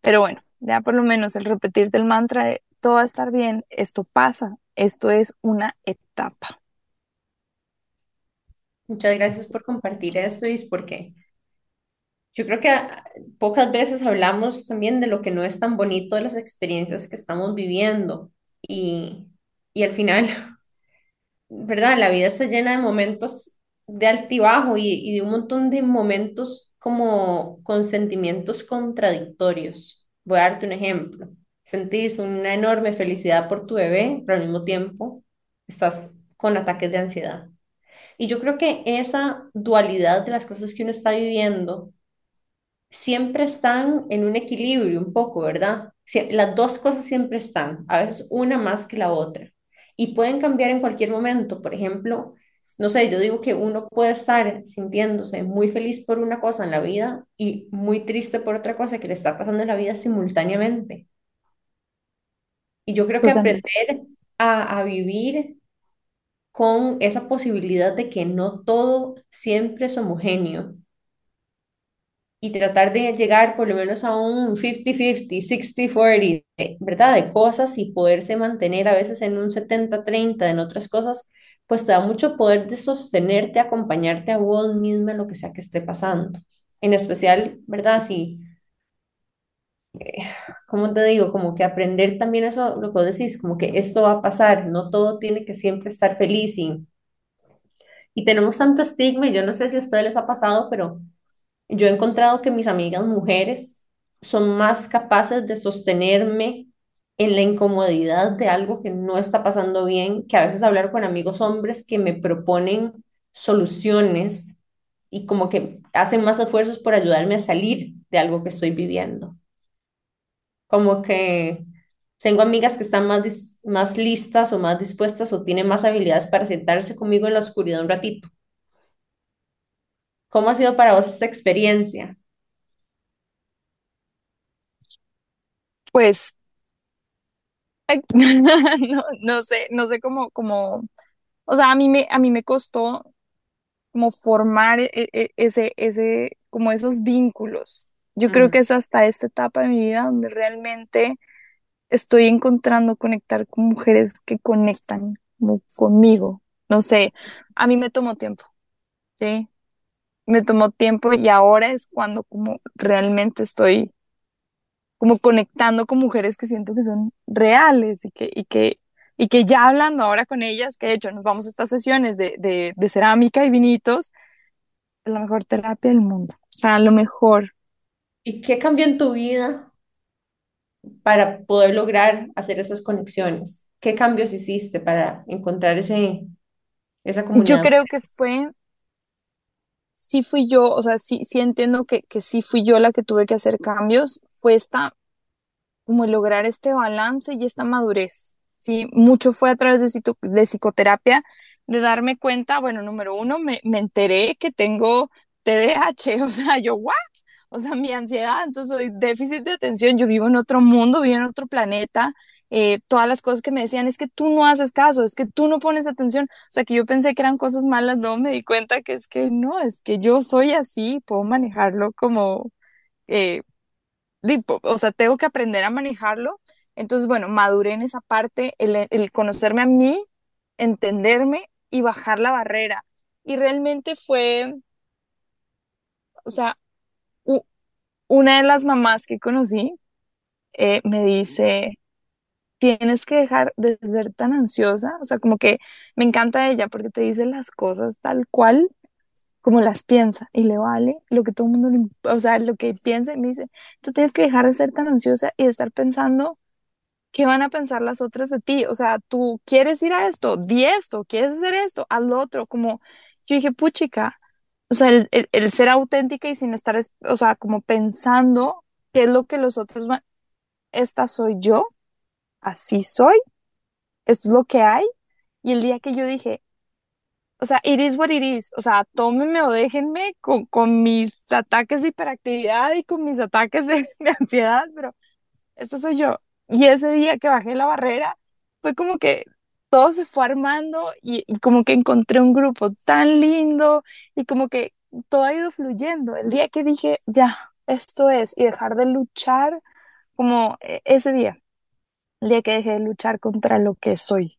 Pero bueno, ya por lo menos el repetirte el mantra de todo va a estar bien, esto pasa, esto es una etapa. Muchas gracias por compartir esto, y porque yo creo que pocas veces hablamos también de lo que no es tan bonito de las experiencias que estamos viviendo y, y al final, <laughs> ¿verdad? La vida está llena de momentos de altibajo y, y de un montón de momentos como con sentimientos contradictorios. Voy a darte un ejemplo. Sentís una enorme felicidad por tu bebé, pero al mismo tiempo estás con ataques de ansiedad. Y yo creo que esa dualidad de las cosas que uno está viviendo siempre están en un equilibrio un poco, ¿verdad? Las dos cosas siempre están, a veces una más que la otra. Y pueden cambiar en cualquier momento. Por ejemplo, no sé, yo digo que uno puede estar sintiéndose muy feliz por una cosa en la vida y muy triste por otra cosa que le está pasando en la vida simultáneamente. Y yo creo que aprender a, a vivir con esa posibilidad de que no todo siempre es homogéneo y tratar de llegar por lo menos a un 50-50, 60-40, ¿verdad? De cosas y poderse mantener a veces en un 70-30 en otras cosas pues te da mucho poder de sostenerte, acompañarte a vos misma en lo que sea que esté pasando. En especial, ¿verdad? Si, eh, ¿cómo te digo? Como que aprender también eso, lo que decís, como que esto va a pasar, no todo tiene que siempre estar feliz y, y tenemos tanto estigma, y yo no sé si a ustedes les ha pasado, pero yo he encontrado que mis amigas mujeres son más capaces de sostenerme en la incomodidad de algo que no está pasando bien, que a veces hablar con amigos hombres que me proponen soluciones y como que hacen más esfuerzos por ayudarme a salir de algo que estoy viviendo. Como que tengo amigas que están más, más listas o más dispuestas o tienen más habilidades para sentarse conmigo en la oscuridad un ratito. ¿Cómo ha sido para vos esta experiencia? Pues <laughs> no, no sé, no sé cómo, cómo, o sea, a mí me, a mí me costó como formar e, e, ese, ese, como esos vínculos. Yo creo Mm. que es hasta esta etapa de mi vida donde realmente estoy encontrando conectar con mujeres que conectan como conmigo. No sé, a mí me tomó tiempo, ¿sí? Me tomó tiempo y ahora es cuando como realmente estoy como conectando con mujeres que siento que son reales y que, y que, y que ya hablando ahora con ellas, que de hecho nos vamos a estas sesiones de, de, de cerámica y vinitos, es la mejor terapia del mundo. O sea, lo mejor. ¿Y qué cambió en tu vida para poder lograr hacer esas conexiones? ¿Qué cambios hiciste para encontrar ese, esa Yo comunidad? creo que fue, sí fui yo, o sea, sí, sí entiendo que, que sí fui yo la que tuve que hacer cambios, fue esta, como lograr este balance y esta madurez. Sí, mucho fue a través de, de psicoterapia, de darme cuenta, bueno, número uno, me, me enteré que tengo TDAH, <laughs> o sea, yo, ¿what? O sea, mi ansiedad, entonces soy déficit de atención, yo vivo en otro mundo, vivo en otro planeta, eh, todas las cosas que me decían es que tú no haces caso, es que tú no pones atención, o sea, que yo pensé que eran cosas malas, no, me di cuenta que es que no, es que yo soy así, puedo manejarlo como, eh, o sea, tengo que aprender a manejarlo. Entonces, bueno, maduré en esa parte, el, el conocerme a mí, entenderme y bajar la barrera. Y realmente fue, o sea, una de las mamás que conocí eh, me dice, tienes que dejar de ser tan ansiosa, o sea, como que me encanta ella porque te dice las cosas tal cual como las piensa y le vale lo que todo el mundo, le o sea, lo que piensa y me dice, tú tienes que dejar de ser tan ansiosa y de estar pensando qué van a pensar las otras de ti, o sea, tú quieres ir a esto, di esto, quieres hacer esto, lo otro, como yo dije, puchica, o sea, el, el- ser auténtica y sin estar, es- o sea, como pensando qué es lo que los otros van, esta soy yo, así soy, esto es lo que hay, y el día que yo dije, o sea, it is what it is. O sea, tómenme o déjenme con, con mis ataques de hiperactividad y con mis ataques de, <laughs> de ansiedad, pero esta soy yo. Y ese día que bajé la barrera, fue como que todo se fue armando y, y como que encontré un grupo tan lindo y como que todo ha ido fluyendo. El día que dije, ya, esto es, y dejar de luchar, como e- ese día, el día que dejé de luchar contra lo que soy.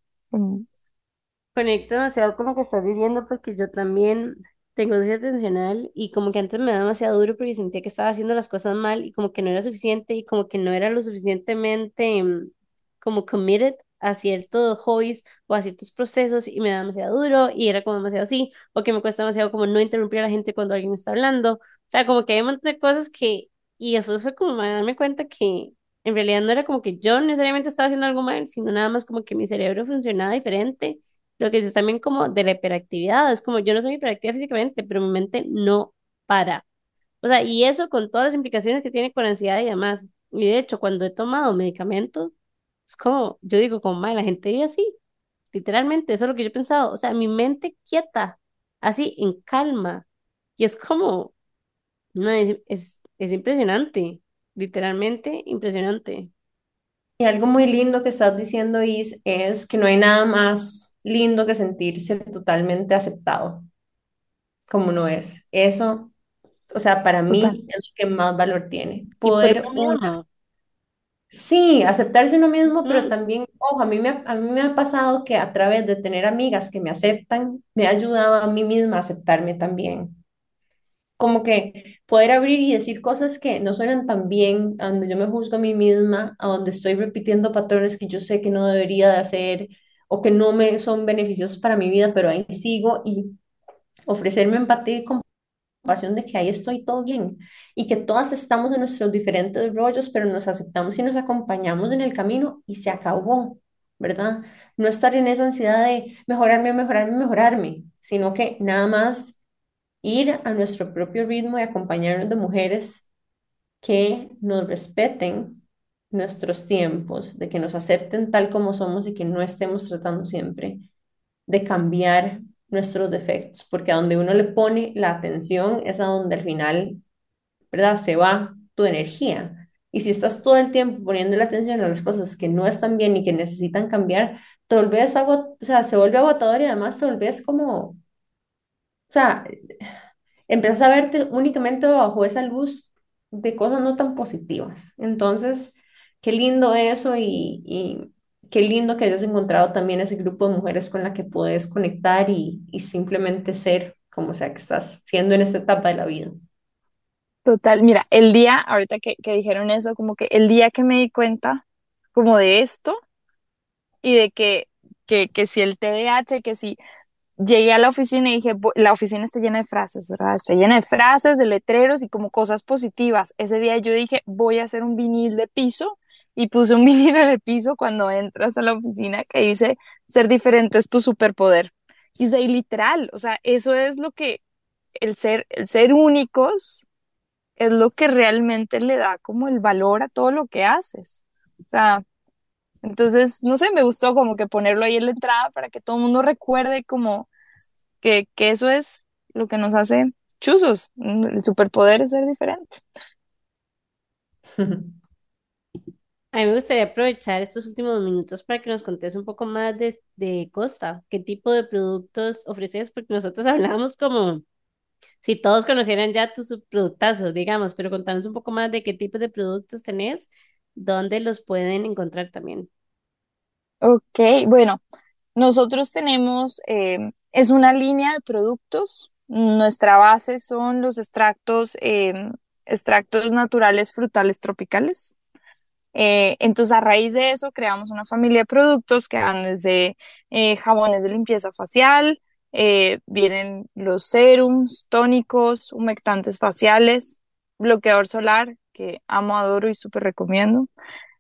Conecto demasiado con lo que estás diciendo porque yo también tengo déficit atencional y como que antes me daba demasiado duro porque sentía que estaba haciendo las cosas mal y como que no era suficiente y como que no era lo suficientemente mm, como committed a ciertos hobbies o a ciertos procesos y me daba demasiado duro y era como demasiado así o que me cuesta demasiado como no interrumpir a la gente cuando alguien está hablando. O sea, como que hay un montón de cosas que y después fue como darme cuenta que en realidad no era como que yo necesariamente estaba haciendo algo mal, sino nada más como que mi cerebro funcionaba diferente lo que dices también como de la hiperactividad, es como yo no soy hiperactiva físicamente, pero mi mente no para. O sea, y eso con todas las implicaciones que tiene con ansiedad y demás. Y de hecho, cuando he tomado medicamentos, es como, yo digo, como, "Mae, la gente vive así, literalmente, eso es lo que yo he pensado. O sea, mi mente quieta, así, en calma. Y es como, no, es, es, es impresionante, literalmente impresionante. Y algo muy lindo que estás diciendo, Is, es que no hay nada más lindo que sentirse totalmente aceptado como uno es. Eso, o sea, para Total. mí es lo que más valor tiene. Poder uno sí, aceptarse uno mismo, pero también, ojo, a mí me, ha- a mí me ha pasado que a través de tener amigas que me aceptan, me ha ayudado a mí misma a aceptarme también. como que poder abrir y decir cosas que no suenan tan bien, a donde yo me juzgo a mí misma, a donde estoy repitiendo patrones que yo sé que no debería de hacer o que no me son beneficiosos para mi vida, pero ahí sigo y ofrecerme empatía y compasión de que ahí estoy todo bien y que todas estamos en nuestros diferentes rollos, pero nos aceptamos y nos acompañamos en el camino y se acabó. ¿Verdad? No estar en esa ansiedad de mejorarme, mejorarme, mejorarme, sino que nada más ir a nuestro propio ritmo y acompañarnos de mujeres que nos respeten nuestros tiempos, de que nos acepten tal como somos y que no estemos tratando siempre de cambiar nuestros defectos, porque a donde uno le pone la atención es a donde al final, ¿verdad? Se va tu energía. Y si estás todo el tiempo poniendo la atención a las cosas que no están bien y que necesitan cambiar, te volvés o sea, se vuelve agotador y además te volvés como, o sea, empiezas a verte únicamente bajo esa luz de cosas no tan positivas. Entonces, qué lindo eso y, y qué lindo que hayas encontrado también ese grupo de mujeres con la que puedes conectar y, y simplemente ser como sea que estás siendo en esta etapa de la vida. Total, mira, el día, ahorita que, que dijeron eso, como que el día que me di cuenta como de esto y de que, que, que si el TDAH, que si llegué a la oficina y dije, "Vo- la oficina está llena de frases, ¿verdad? Está llena de frases, de letreros y como cosas positivas. Ese día yo dije, voy a hacer un vinil de piso y puse un <laughs> vinil de piso cuando entras a la oficina que dice, ser diferente es tu superpoder. Y, o sea, y literal, o sea, eso es lo que el ser, el ser únicos es lo que realmente le da como el valor a todo lo que haces. O sea, entonces, no sé, me gustó como que ponerlo ahí en la entrada para que todo el mundo recuerde como que, que eso es lo que nos hace chuzos. El superpoder es ser diferente. <laughs> A mí me gustaría aprovechar estos últimos minutos para que nos contes un poco más de, de Costa, qué tipo de productos ofreces, porque nosotros <laughs> hablamos como si todos conocieran ya tus subproductazos, digamos, pero contanos un poco más de qué tipo de productos tenés, dónde los pueden encontrar también. Ok, bueno, nosotros tenemos, eh, es una línea de productos. Nuestra base son los extractos, eh, extractos naturales frutales tropicales. Eh, entonces, a raíz de eso, creamos una familia de productos que van desde eh, jabones de limpieza facial, eh, vienen los serums, tónicos, humectantes faciales, bloqueador solar, que amo, adoro y súper recomiendo.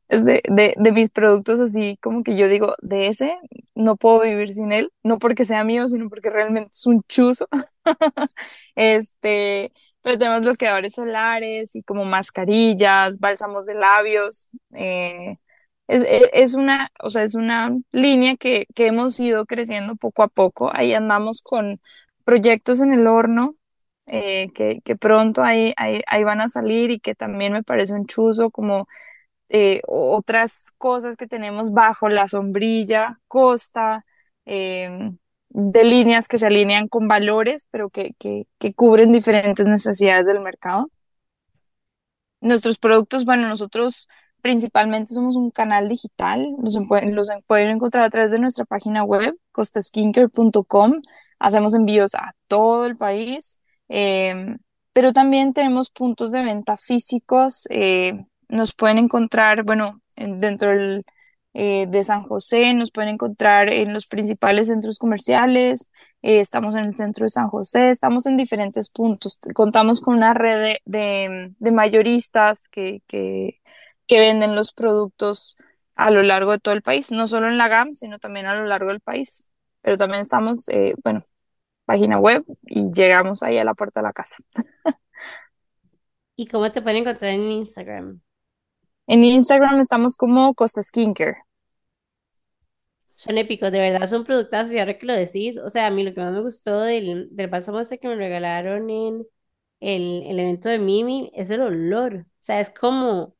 Es de, de, de mis productos así como que yo digo, de ese no puedo vivir sin él, no porque sea mío, sino porque realmente es un chuzo. <laughs> Este, pero tenemos bloqueadores solares y como mascarillas, bálsamos de labios. eh, es, es- es una, o sea, es una línea que, que hemos ido creciendo poco a poco. Ahí andamos con proyectos en el horno eh, que, que pronto ahí, ahí, ahí van a salir y que también me parece un chuzo como eh, otras cosas que tenemos bajo la sombrilla, costa, em, de líneas que se alinean con valores, pero que, que, que cubren diferentes necesidades del mercado. Nuestros productos, bueno, nosotros principalmente somos un canal digital, los, los en- pueden encontrar a través de nuestra página web, costaskincare.com. Hacemos envíos a todo el país, em, pero también tenemos puntos de venta físicos. eh, nos pueden encontrar, bueno, en- dentro del, eh, de San José, nos pueden encontrar en los principales centros comerciales. eh, estamos en el centro de San José, estamos en diferentes puntos. Contamos con una red de, de- mayoristas que, que, que venden los productos a lo largo de todo el país, no solo en la GAM, sino también a lo largo del país. Pero también estamos, eh, bueno, página web y llegamos ahí a la puerta de la casa. <laughs> ¿Y cómo te pueden encontrar en Instagram? En Instagram estamos como Costa Skincare. Son épicos, de verdad, son productazos y ahora que lo decís, o sea, a mí lo que más me gustó del, del bálsamo este que me regalaron en el, el evento de Mimi es el olor, o sea, es como,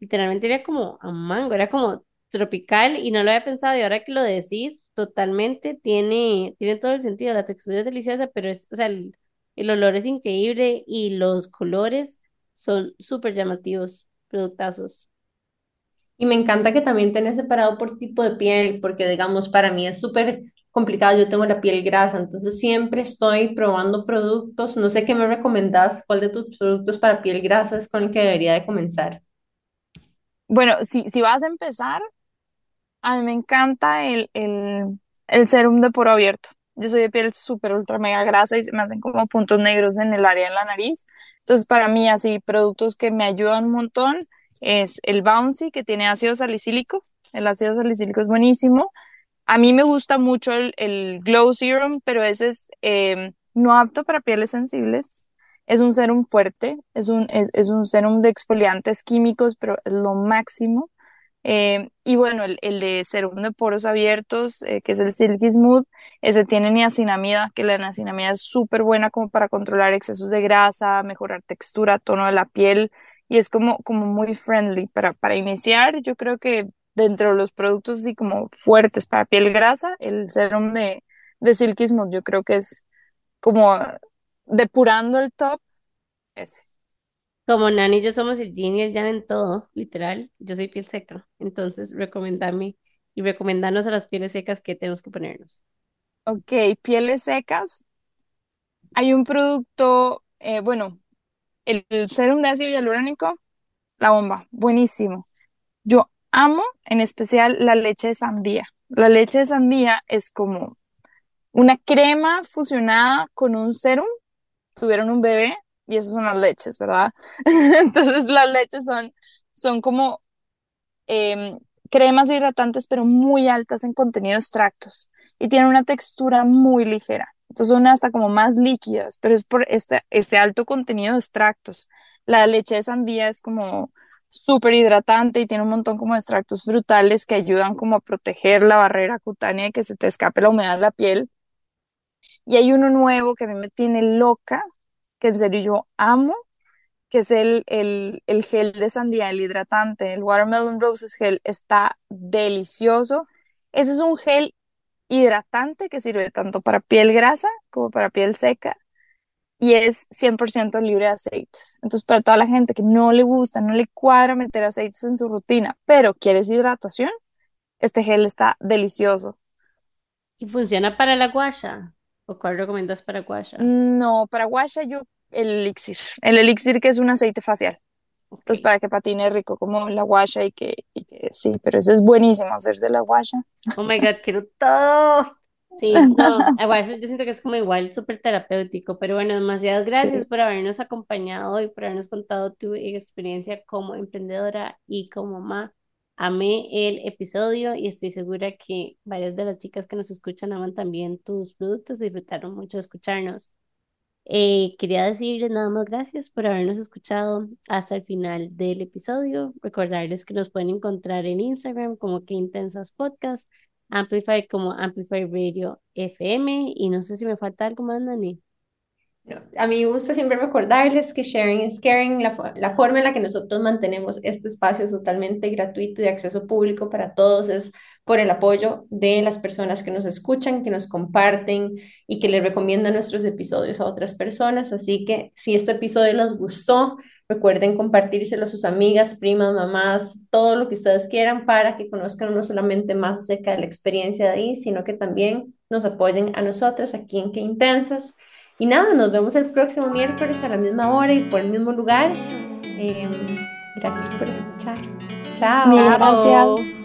literalmente era como a mango, era como tropical y no lo había pensado y ahora que lo decís, totalmente tiene, tiene todo el sentido, la textura es deliciosa, pero es, o sea, el, el olor es increíble y los colores son súper llamativos, productazos. Y me encanta que también tenés separado por tipo de piel, porque digamos, para mí es súper complicado, yo tengo la piel grasa, entonces siempre estoy probando productos, no sé qué me recomendás, cuál de tus productos para piel grasa es con el que debería de comenzar. Bueno, si, si vas a empezar, a mí me encanta el, el, el serum de poro abierto. Yo soy de piel súper ultra mega grasa y se me hacen como puntos negros en el área de la nariz. Entonces, para mí, así, productos que me ayudan un montón es el Bouncy, que tiene ácido salicílico. El ácido salicílico es buenísimo. A mí me gusta mucho el, el Glow Serum, pero ese es eh, no apto para pieles sensibles. Es un serum fuerte, es un, es, es un serum de exfoliantes químicos, pero es lo máximo. Eh, y bueno, el, el de serum de poros abiertos, eh, que es el Silky Smooth, ese tiene niacinamida, que la niacinamida es súper buena como para controlar excesos de grasa, mejorar textura, tono de la piel, y es como, como muy friendly para, para iniciar. Yo creo que dentro de los productos así como fuertes para piel grasa, el serum de, de Silky Smooth, yo creo que es como depurando el top, ese. Como Nani y yo somos el yin y el yang en todo, literal. Yo soy piel seca. Entonces, recomendame y recomendarnos a las pieles secas que tenemos que ponernos. Ok, pieles secas. Hay un producto, eh, bueno, el, serum de ácido hialurónico, la bomba, buenísimo. Yo amo en especial la leche de sandía. La leche de sandía es como una crema fusionada con un serum. Tuvieron un bebé y esas son las leches, ¿verdad? <laughs> Entonces las leches son, son como em, cremas hidratantes, pero muy altas en contenido extractos y tienen una textura muy ligera. Entonces son hasta como más líquidas, pero es por este, este alto contenido de extractos. La leche de sandía es como súper hidratante y tiene un montón como de extractos frutales que ayudan como a proteger la barrera cutánea y que se te escape la humedad de la piel. Y hay uno nuevo que a mí me tiene loca, que en serio yo amo, que es el, el, el gel de sandía, el hidratante, el Watermelon Roses Gel, está delicioso. Ese es un gel hidratante que sirve tanto para piel grasa como para piel seca y es 100% libre de aceites. Entonces, para toda la gente que no le gusta, no le cuadra meter aceites en su rutina, pero quieres hidratación, este gel está delicioso. ¿Y funciona para la guasha? ¿O cuál recomiendas para guasha? No, para guasha yo el elixir, el elixir que es un aceite facial. Pues para que patine rico como la guasha y que, y que sí, pero eso es buenísimo hacerse la guasha. Oh my God, quiero todo. <laughs> Sí, no, yo siento que es como igual súper terapéutico, pero bueno, demasiadas gracias Sí. por habernos acompañado y por habernos contado tu experiencia como emprendedora y como mamá. Amé el episodio y estoy segura que varias de las chicas que nos escuchan aman también tus productos y disfrutaron mucho de escucharnos. Eh, quería decirles nada más gracias por habernos escuchado hasta el final del episodio. Recordarles que nos pueden encontrar en Instagram como Que Intensas Podcast, Amplify como Amplify Radio FM y no sé si me falta algo más. A mí me gusta siempre recordarles que sharing is caring, la, fo- la forma en la que nosotros mantenemos este espacio es totalmente gratuito y de acceso público para todos es por el apoyo de las personas que nos escuchan, que nos comparten y que le recomiendan nuestros episodios a otras personas. Así que si este episodio les gustó, recuerden compartírselo a sus amigas, primas, mamás, todo lo que ustedes quieran para que conozcan no solamente más acerca de la experiencia de ahí, sino que también nos apoyen a nosotras aquí en Qué Intensas. Y nada, nos vemos el próximo miércoles a la misma hora y por el mismo lugar. Em, gracias por escuchar. Chao. Gracias.